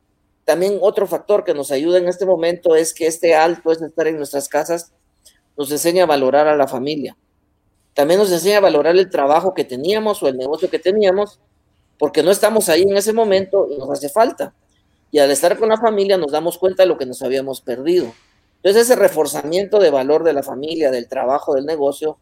también otro factor que nos ayuda en este momento es que este alto, es estar en nuestras casas, nos enseña a valorar a la familia. También nos enseña a valorar el trabajo que teníamos o el negocio que teníamos, porque no estamos ahí en ese momento y nos hace falta. Y al estar con la familia nos damos cuenta de lo que nos habíamos perdido. Entonces ese reforzamiento de valor de la familia, del trabajo, del negocio,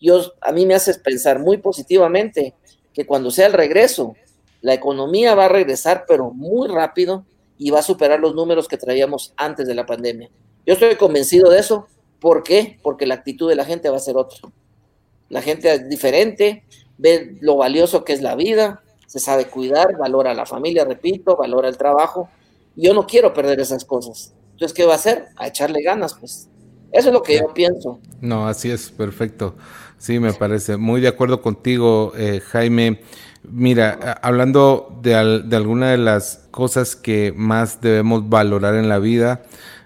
yo, a mí me hace pensar muy positivamente que cuando sea el regreso, la economía va a regresar, pero muy rápido y va a superar los números que traíamos antes de la pandemia. Yo estoy convencido de eso. ¿Por qué? Porque la actitud de la gente va a ser otra. La gente es diferente, ve lo valioso que es la vida, se sabe cuidar, valora a la familia, repito, valora el trabajo. Yo no quiero perder esas cosas. Entonces, ¿qué va a hacer? A echarle ganas, pues. Eso es lo que yo pienso. No, así es, perfecto. Sí, me parece. Muy de acuerdo contigo, eh, Jaime. Mira, hablando de, de alguna de las cosas que más debemos valorar en la vida,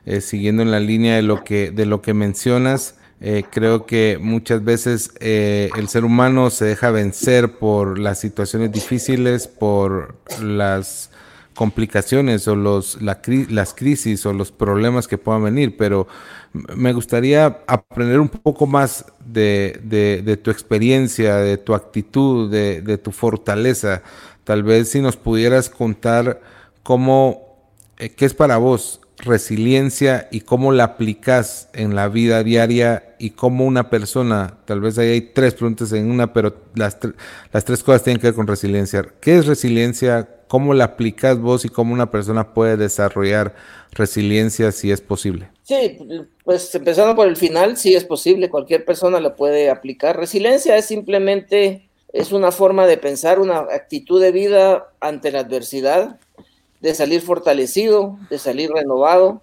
eh, siguiendo en la línea de lo que, de lo que mencionas, eh, creo que muchas veces el ser humano se deja vencer por las situaciones difíciles, por las complicaciones o los, las crisis o los problemas que puedan venir, pero me gustaría aprender un poco más de, tu experiencia, de tu actitud, de, tu fortaleza. Tal vez si nos pudieras contar cómo, eh, qué es para vos resiliencia y cómo la aplicas en la vida diaria y cómo una persona, tal vez ahí hay tres preguntas en una, pero las, las tres cosas tienen que ver con resiliencia. ¿Qué es resiliencia? ¿Cómo la aplicas vos y cómo una persona puede desarrollar resiliencia si es posible? Sí, pues empezando por el final, sí es posible, cualquier persona la puede aplicar. Resiliencia es simplemente, es una forma de pensar, una actitud de vida ante la adversidad, de salir fortalecido, de salir renovado,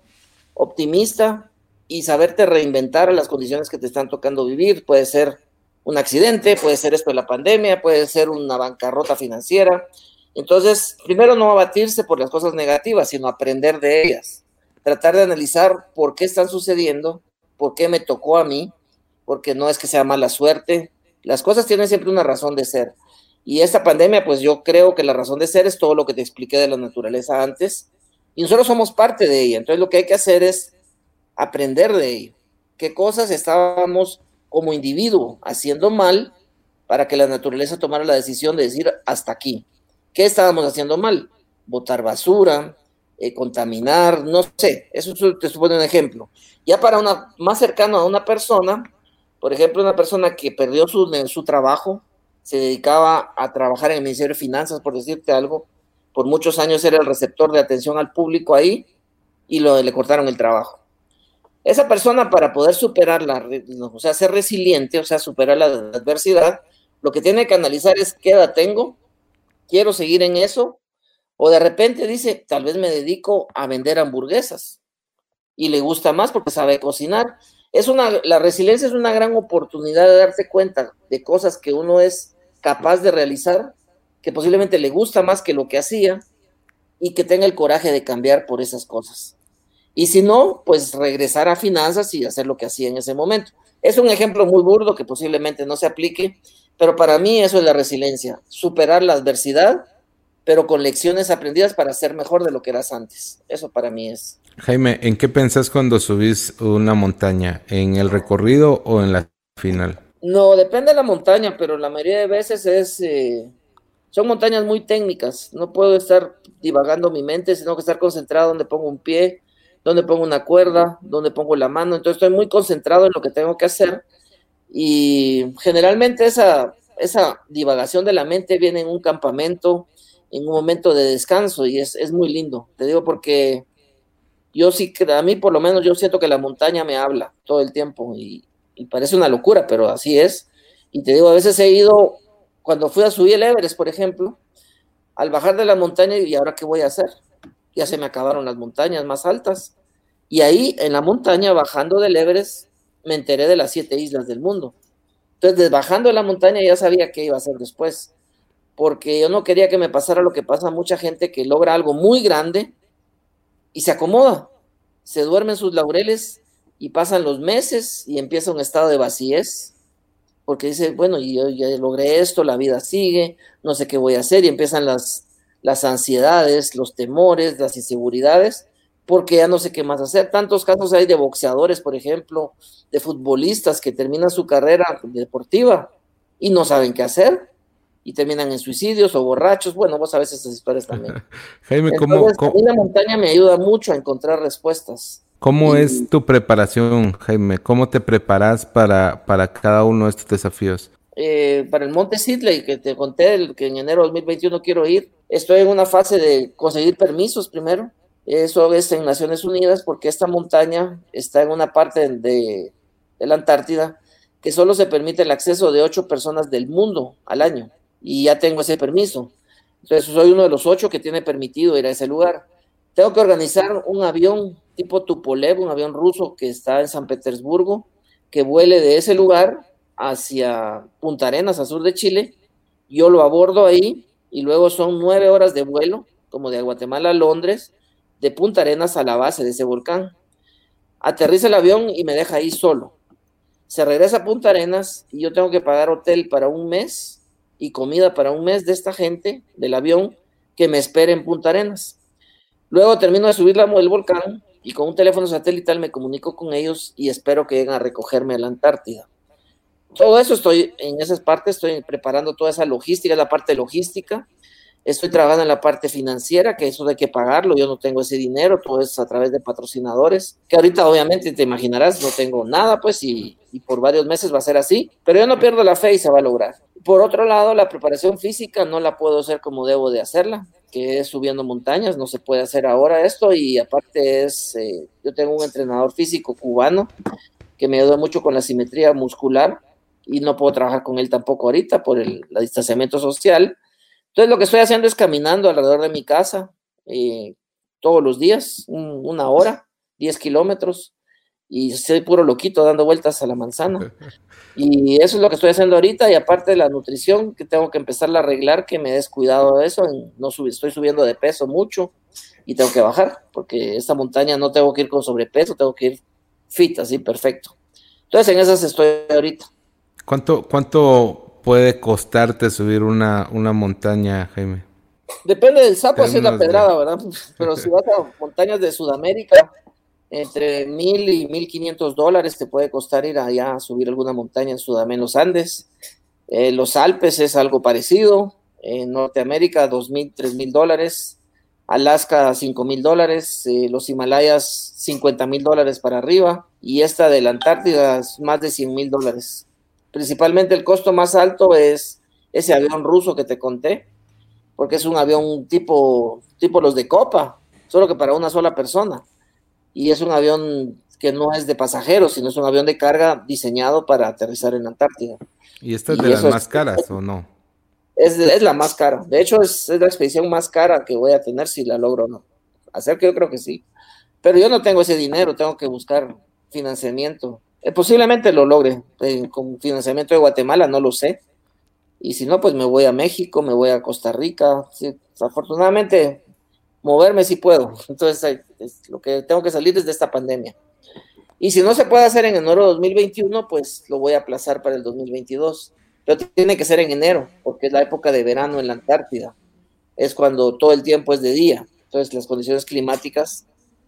optimista y saberte reinventar a las condiciones que te están tocando vivir. Puede ser un accidente, puede ser esto de la pandemia, puede ser una bancarrota financiera. Entonces, primero no abatirse por las cosas negativas, sino aprender de ellas. Tratar de analizar por qué están sucediendo, por qué me tocó a mí, porque no es que sea mala suerte. Las cosas tienen siempre una razón de ser. Y esta pandemia, pues yo creo que la razón de ser es todo lo que te expliqué de la naturaleza antes, y nosotros somos parte de ella. Entonces lo que hay que hacer es aprender de ello. ¿Qué cosas estábamos como individuo haciendo mal para que la naturaleza tomara la decisión de decir hasta aquí? ¿Qué estábamos haciendo mal? Botar basura, eh, contaminar, no sé, eso te supone un ejemplo. Ya para una más cercano a una persona, por ejemplo, una persona que perdió su, su trabajo, se dedicaba a trabajar en el Ministerio de Finanzas, por decirte algo, por muchos años era el receptor de atención al público ahí y lo, le cortaron el trabajo. Esa persona para poder superar la, o sea, ser resiliente, o sea, superar la adversidad, lo que tiene que analizar es qué edad tengo, quiero seguir en eso, o de repente dice, tal vez me dedico a vender hamburguesas y le gusta más porque sabe cocinar. Es una, la resiliencia es una gran oportunidad de darse cuenta de cosas que uno es capaz de realizar, que posiblemente le gusta más que lo que hacía y que tenga el coraje de cambiar por esas cosas. Y si no, pues regresar a finanzas y hacer lo que hacía en ese momento. Es un ejemplo muy burdo que posiblemente no se aplique, pero para mí eso es la resiliencia, superar la adversidad, pero con lecciones aprendidas para ser mejor de lo que eras antes. Eso para mí es. Jaime, ¿en qué pensás cuando subís una montaña? ¿En el recorrido o en la final? No, depende de la montaña, pero la mayoría de veces es... Eh, son montañas muy técnicas. No puedo estar divagando mi mente, sino que estar concentrado donde pongo un pie, donde pongo una cuerda, donde pongo la mano. Entonces estoy muy concentrado en lo que tengo que hacer y generalmente esa, esa divagación de la mente viene en un campamento, en un momento de descanso y es, es muy lindo. Te digo porque yo sí, a mí por lo menos yo siento que la montaña me habla todo el tiempo y, y parece una locura, pero así es. Y te digo, a veces he ido, cuando fui a subir el Everest, por ejemplo, al bajar de la montaña y ahora qué voy a hacer ya se me acabaron las montañas más altas. Y ahí, en la montaña, bajando del Everest, me enteré de las siete islas del mundo. Entonces, bajando de la montaña ya sabía qué iba a hacer después, porque yo no quería que me pasara lo que pasa a mucha gente que logra algo muy grande y se acomoda, se duerme en sus laureles y pasan los meses y empieza un estado de vacíez, porque dice, bueno, yo ya logré esto, la vida sigue, no sé qué voy a hacer y empiezan las las ansiedades, los temores, las inseguridades, porque ya no sé qué más hacer. Tantos casos hay de boxeadores, por ejemplo, de futbolistas que terminan su carrera deportiva y no saben qué hacer y terminan en suicidios o borrachos. Bueno, vos sabes esas historias también. Jaime, ¿cómo, la montaña me ayuda mucho a encontrar respuestas. ¿Cómo es tu preparación, Jaime? ¿Cómo te preparas para, para cada uno de estos desafíos? Eh, para el Monte Sidley, que te conté que en enero de 2021 quiero ir, estoy en una fase de conseguir permisos primero. Eso es en Naciones Unidas porque esta montaña está en una parte de, de la Antártida que solo se permite el acceso de ocho personas del mundo al año y ya tengo ese permiso. Entonces soy uno de los ocho que tiene permitido ir a ese lugar. Tengo que organizar un avión tipo Tupolev, un avión ruso que está en San Petersburgo, que vuele de ese lugar hacia Punta Arenas, al sur de Chile. Yo lo abordo ahí y luego son nueve horas de vuelo, como de Guatemala a Londres, de Punta Arenas a la base de ese volcán. Aterriza el avión y me deja ahí solo. Se regresa a Punta Arenas y yo tengo que pagar hotel para un mes y comida para un mes de esta gente del avión que me espera en Punta Arenas. Luego termino de subir la, el volcán y con un teléfono satelital me comunico con ellos y espero que lleguen a recogerme a la Antártida todo eso estoy en esas partes, estoy preparando toda esa logística, la parte logística. Estoy trabajando en la parte financiera, que eso hay que pagarlo, yo no tengo ese dinero, todo es a través de patrocinadores, que ahorita obviamente te imaginarás, no tengo nada, pues, y, y por varios meses va a ser así, pero yo no pierdo la fe y se va a lograr. Por otro lado, la preparación física no la puedo hacer como debo de hacerla, que es subiendo montañas, no se puede hacer ahora esto, y aparte es, eh, yo tengo un entrenador físico cubano que me ayuda mucho con la simetría muscular, y no puedo trabajar con él tampoco ahorita por el, distanciamiento social. Entonces lo que estoy haciendo es caminando alrededor de mi casa eh, todos los días, una hora, 10 kilómetros, y soy puro loquito dando vueltas a la manzana. Y eso es lo que estoy haciendo ahorita, y aparte de la nutrición, que tengo que empezar a arreglar, que me he descuidado de eso, no estoy subiendo de peso mucho y tengo que bajar, porque esta montaña no tengo que ir con sobrepeso, tengo que ir fit, así, perfecto. Entonces en esas estoy ahorita. ¿Cuánto, cuánto puede costarte subir una, una montaña, Jaime? Depende del sapo, así es la pedrada, ¿verdad? Pero si vas a montañas de Sudamérica, entre mil y mil quinientos dólares te puede costar ir allá a subir alguna montaña en Sudamérica, en los Andes. Eh, los Alpes es algo parecido. En Norteamérica, dos mil, tres mil dólares. Alaska, cinco mil dólares. Eh, los Himalayas, cincuenta mil dólares para arriba. Y esta de la Antártida, más de cien mil dólares. Principalmente el costo más alto es ese avión ruso que te conté, porque es un avión tipo, tipo los de Copa, solo que para una sola persona. Y es un avión que no es de pasajeros, sino es un avión de carga diseñado para aterrizar en Antártida. ¿Y esta es de las más caras o no? Es, es, la más cara. De hecho, es, la expedición más cara que voy a tener si la logro o no. Hacer que yo creo que sí. Pero yo no tengo ese dinero, tengo que buscar financiamiento. Eh, posiblemente lo logre eh, con financiamiento de Guatemala, no lo sé. Y si no, pues me voy a México, me voy a Costa Rica. afortunadamente, moverme sí puedo. Entonces, es lo que tengo que salir es de esta pandemia. Y si no se puede hacer en enero de 2021, pues lo voy a aplazar para el 2022. Pero tiene que ser en enero, porque es la época de verano en la Antártida. Es cuando todo el tiempo es de día. Entonces las condiciones climáticas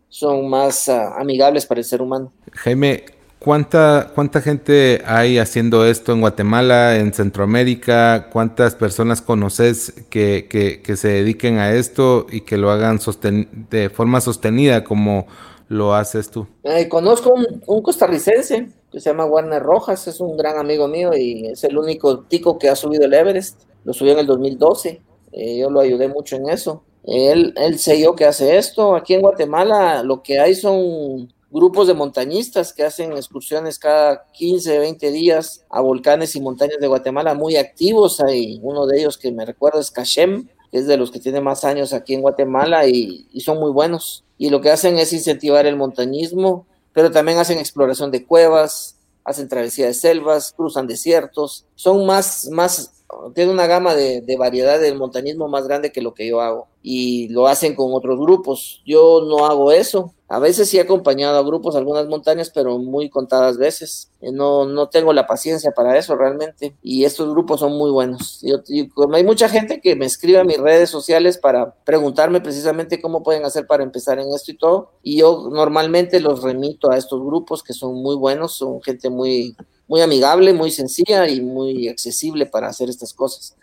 son más uh, amigables para el ser humano. Jaime, ¿cuánta, ¿cuánta gente hay haciendo esto en Guatemala, en Centroamérica? ¿Cuántas personas conoces que, que, que se dediquen a esto y que lo hagan de forma sostenida como lo haces tú? Eh, conozco un, un, costarricense que se llama Warner Rojas, es un gran amigo mío y es el único tico que ha subido el Everest. Lo subió en el 2012, eh, yo lo ayudé mucho en eso. Él, él sé yo que hace esto. Aquí en Guatemala lo que hay son grupos de montañistas que hacen excursiones cada 15, 20 días a volcanes y montañas de Guatemala muy activos. Hay uno de ellos que me recuerda es Cachem, que es de los que tiene más años aquí en Guatemala y, y son muy buenos. Y lo que hacen es incentivar el montañismo, pero también hacen exploración de cuevas, hacen travesía de selvas, cruzan desiertos, son más, más tiene una gama de, variedad del montañismo más grande que lo que yo hago y lo hacen con otros grupos. Yo no hago eso. A veces sí he acompañado a grupos, algunas montañas, pero muy contadas veces. Eh, no, no tengo la paciencia para eso realmente. Y estos grupos son muy buenos. y como hay mucha gente que me escribe a mis redes sociales para preguntarme precisamente cómo pueden hacer para empezar en esto y todo. Y yo normalmente los remito a estos grupos que son muy buenos, son gente muy, muy amigable, muy sencilla y muy accesible para hacer estas cosas.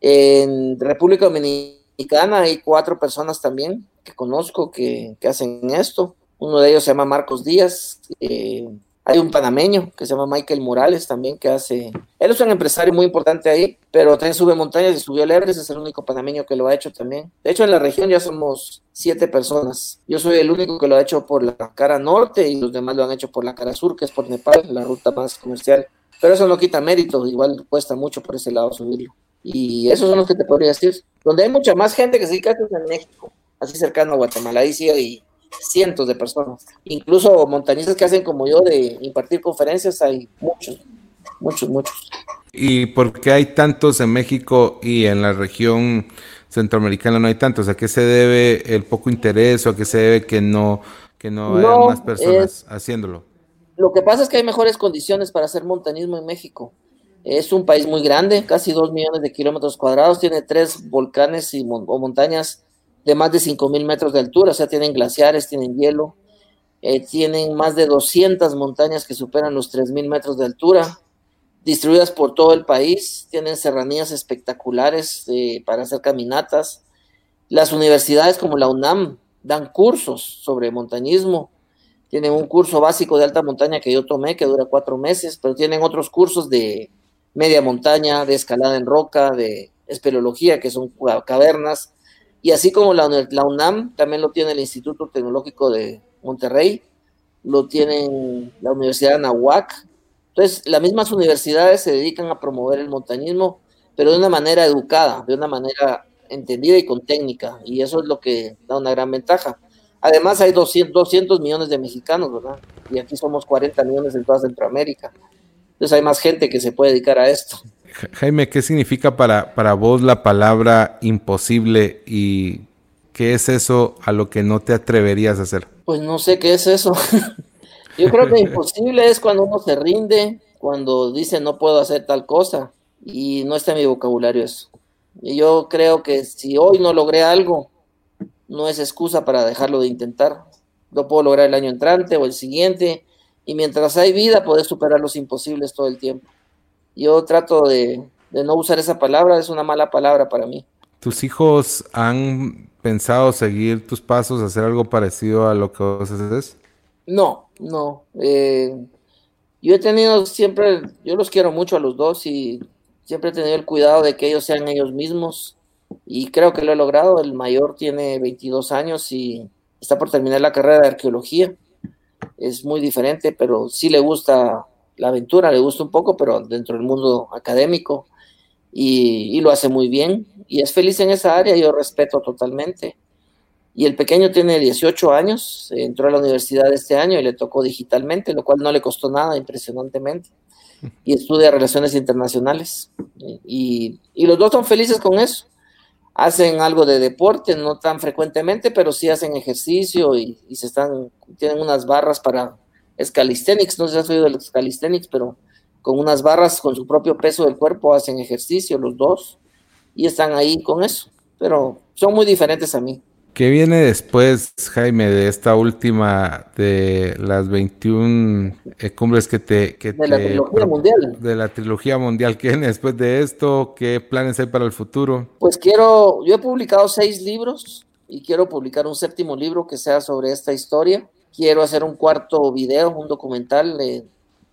En República Dominicana hay cuatro personas también que conozco que, que hacen esto. Uno de ellos se llama Marcos Díaz, eh, hay un panameño que se llama Michael Morales también que hace, él es un empresario muy importante ahí, pero también sube montañas y subió el Everest, es el único panameño que lo ha hecho también. De hecho, en la región ya somos siete personas. Yo soy el único que lo ha hecho por la cara norte y los demás lo han hecho por la cara sur, que es por Nepal, la ruta más comercial. Pero eso no quita mérito, igual cuesta mucho por ese lado subirlo. Y esos son los que te podría decir. Donde hay mucha más gente que se dedica es en México, así cercano a Guatemala. Ahí sí hay cientos de personas. Incluso montañistas que hacen como yo de impartir conferencias, hay muchos, muchos, muchos. ¿Y por qué hay tantos en México y en la región centroamericana no hay tantos? ¿A qué se debe el poco interés o a qué se debe que no, que no, haya más personas haciéndolo? Lo que pasa es que hay mejores condiciones para hacer montañismo en México. Es un país muy grande, casi dos millones de kilómetros cuadrados, tiene tres volcanes y o montañas de más de 5.000 metros de altura, o sea, tienen glaciares, tienen hielo, eh, tienen más de 200 montañas que superan los 3.000 metros de altura, distribuidas por todo el país, tienen serranías espectaculares eh, para hacer caminatas. Las universidades como la UNAM dan cursos sobre montañismo, tienen un curso básico de alta montaña que yo tomé, que dura cuatro meses, pero tienen otros cursos de media montaña, de escalada en roca, de espeleología, que son cavernas, y así como la, UNAM, también lo tiene el Instituto Tecnológico de Monterrey, lo tienen la Universidad de Anahuac. Entonces, las mismas universidades se dedican a promover el montañismo, pero de una manera educada, de una manera entendida y con técnica, y eso es lo que da una gran ventaja. Además, hay 200, 200 millones de mexicanos, ¿verdad? Y aquí somos 40 millones en toda Centroamérica. Entonces, hay más gente que se puede dedicar a esto. Jaime, ¿qué significa para, para vos la palabra imposible y qué es eso a lo que no te atreverías a hacer? Pues no sé qué es eso. Yo creo que imposible es cuando uno se rinde, cuando dice no puedo hacer tal cosa y no está en mi vocabulario eso. Y yo creo que si hoy no logré algo, no es excusa para dejarlo de intentar. Lo puedo lograr el año entrante o el siguiente y mientras hay vida, poder superar los imposibles todo el tiempo. Yo trato de, no usar esa palabra, es una mala palabra para mí. ¿Tus hijos han pensado seguir tus pasos, hacer algo parecido a lo que vos haces? No, no. Eh, yo he tenido siempre, yo los quiero mucho a los dos y siempre he tenido el cuidado de que ellos sean ellos mismos. y creo que lo he logrado. El mayor tiene 22 años y está por terminar la carrera de arqueología. Es muy diferente, pero sí le gusta la aventura, le gusta un poco, pero dentro del mundo académico y, y lo hace muy bien y es feliz en esa área, yo respeto totalmente. Y el pequeño tiene 18 años, entró a la universidad este año y le tocó digitalmente, lo cual no le costó nada, impresionantemente. Y estudia relaciones internacionales. Y, y los dos son felices con eso hacen algo de deporte, no tan frecuentemente, pero sí hacen ejercicio y, se están, tienen unas barras para escalistenics, no sé si has oído de los calisthenics, pero con unas barras con su propio peso del cuerpo hacen ejercicio los dos y están ahí con eso, pero son muy diferentes a mí. ¿Qué viene después, Jaime, de esta última de las 21 eh, cumbres que te... Que de la trilogía mundial. De la trilogía mundial. ¿Qué viene después de esto? ¿Qué planes hay para el futuro? Pues quiero, yo he publicado seis libros y quiero publicar un séptimo libro que sea sobre esta historia. Quiero hacer un cuarto video, un documental. de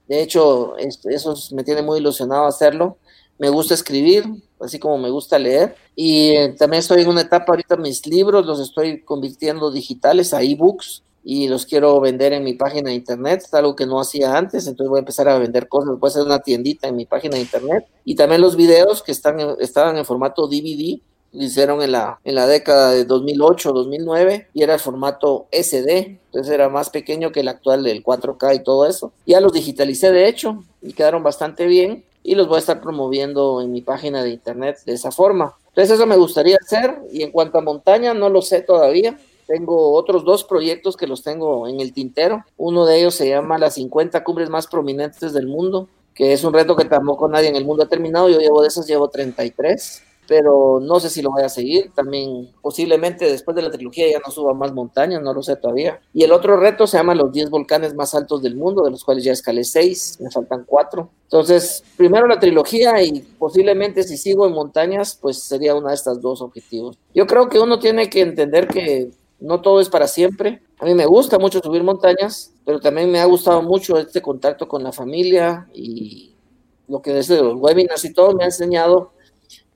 hecho, eso me tiene muy ilusionado hacerlo. Me gusta escribir, así como me gusta leer. Y eh, también estoy en una etapa ahorita, mis libros los estoy convirtiendo digitales a ebooks y los quiero vender en mi página de internet, es algo que no hacía antes, entonces voy a empezar a vender cosas, voy a hacer una tiendita en mi página de internet. Y también los videos que están estaban en formato DVD, hicieron en la, en la década de 2008, 2009, y era el formato SD, entonces era más pequeño que el actual del 4K y todo eso. Ya los digitalicé de hecho y quedaron bastante bien y los voy a estar promoviendo en mi página de internet de esa forma. Entonces eso me gustaría hacer y en cuanto a montaña no lo sé todavía. Tengo otros dos proyectos que los tengo en el tintero. Uno de ellos se llama las 50 cumbres más prominentes del mundo, que es un reto que tampoco nadie en el mundo ha terminado. Yo llevo de esos, llevo 33 pero no sé si lo voy a seguir. También posiblemente después de la trilogía ya no suba más montañas, no lo sé todavía. Y el otro reto se llama los 10 volcanes más altos del mundo, de los cuales ya escalé 6, me faltan 4. Entonces, primero la trilogía y posiblemente si sigo en montañas, pues sería uno de estos dos objetivos. Yo creo que uno tiene que entender que no todo es para siempre. A mí me gusta mucho subir montañas, pero también me ha gustado mucho este contacto con la familia y lo que desde los webinars y todo me ha enseñado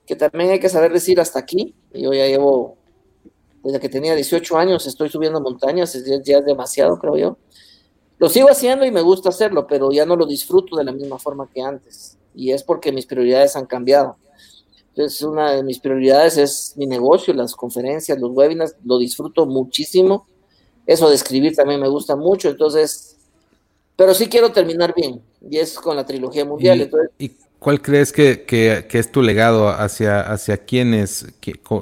que también hay que saber decir hasta aquí. Yo ya llevo, desde que tenía 18 años, estoy subiendo montañas, ya es demasiado, creo yo. Lo sigo haciendo y me gusta hacerlo, pero ya no lo disfruto de la misma forma que antes. Y es porque mis prioridades han cambiado. Entonces, una de mis prioridades es mi negocio, las conferencias, los webinars, lo disfruto muchísimo. Eso de escribir también me gusta mucho, entonces, pero sí quiero terminar bien, y es con la trilogía mundial. entonces, ¿Cuál crees que, es tu legado hacia, hacia quiénes,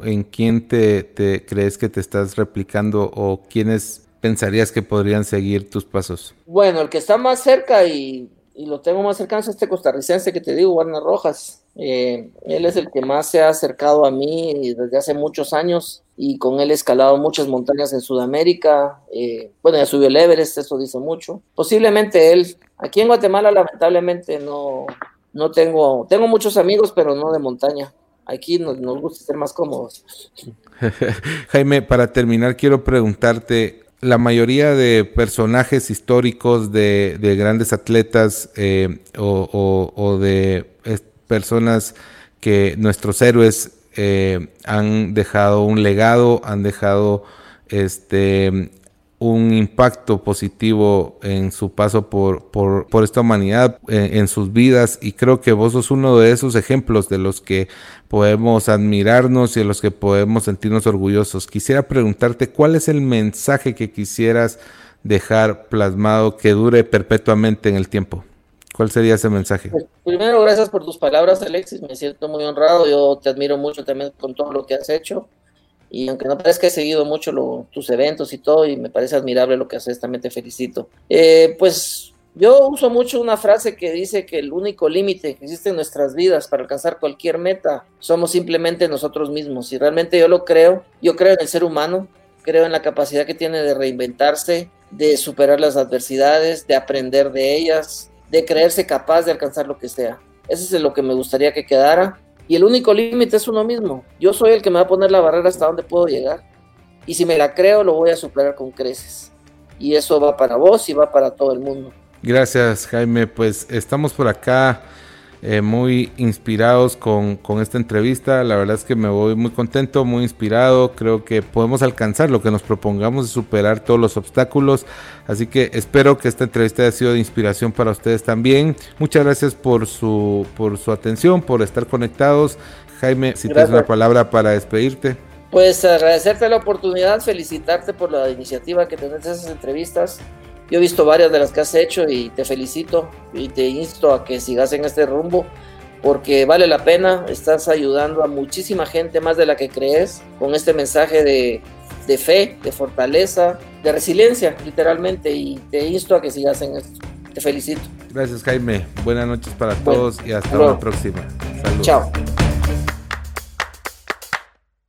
en quién te, te, crees que te estás replicando o quiénes pensarías que podrían seguir tus pasos? Bueno, el que está más cerca y, y lo tengo más cercano es este costarricense que te digo, Warner Rojas. Eh, él es el que más se ha acercado a mí desde hace muchos años y con él he escalado muchas montañas en Sudamérica. Eh, bueno, ya subió el Everest, eso dice mucho. Posiblemente él. Aquí en Guatemala lamentablemente no, no tengo, tengo muchos amigos, pero no de montaña. Aquí nos, gusta ser más cómodos. Jaime, para terminar, quiero preguntarte, la mayoría de personajes históricos de, grandes atletas eh, o, de personas que nuestros héroes eh, han dejado un legado, han dejado este un impacto positivo en su paso por, por, esta humanidad, en, sus vidas, y creo que vos sos uno de esos ejemplos de los que podemos admirarnos y de los que podemos sentirnos orgullosos. Quisiera preguntarte cuál es el mensaje que quisieras dejar plasmado que dure perpetuamente en el tiempo. ¿Cuál sería ese mensaje? Pues, primero, gracias por tus palabras, Alexis. Me siento muy honrado. Yo te admiro mucho también con todo lo que has hecho. Y aunque no parezca he seguido mucho tus eventos y todo, y me parece admirable lo que haces, también te felicito. Eh, pues yo uso mucho una frase que dice que el único límite que existe en nuestras vidas para alcanzar cualquier meta somos simplemente nosotros mismos. Y realmente yo lo creo, yo creo en el ser humano, creo en la capacidad que tiene de reinventarse, de superar las adversidades, de aprender de ellas, de creerse capaz de alcanzar lo que sea. Eso es lo que me gustaría que quedara y el único límite es uno mismo. Yo soy el que me va a poner la barrera hasta donde puedo llegar. Y si me la creo, lo voy a superar con creces. Y eso va para vos y va para todo el mundo. Gracias, Jaime. Pues estamos por acá eh, muy inspirados con, con, esta entrevista. La verdad es que me voy muy contento, muy inspirado. Creo que podemos alcanzar lo que nos propongamos de superar todos los obstáculos. Así que espero que esta entrevista haya sido de inspiración para ustedes también. Muchas gracias por su, por su atención, por estar conectados. Jaime, si tienes una palabra para despedirte. Pues agradecerte la oportunidad, felicitarte por la iniciativa que tenés esas entrevistas. Yo he visto varias de las que has hecho y te felicito y te insto a que sigas en este rumbo porque vale la pena, estás ayudando a muchísima gente más de la que crees con este mensaje de, de fe, de fortaleza, de resiliencia, literalmente, y te insto a que sigas en esto. Te felicito. Gracias Jaime, buenas noches para todos y hasta la próxima. Saludos. Chao.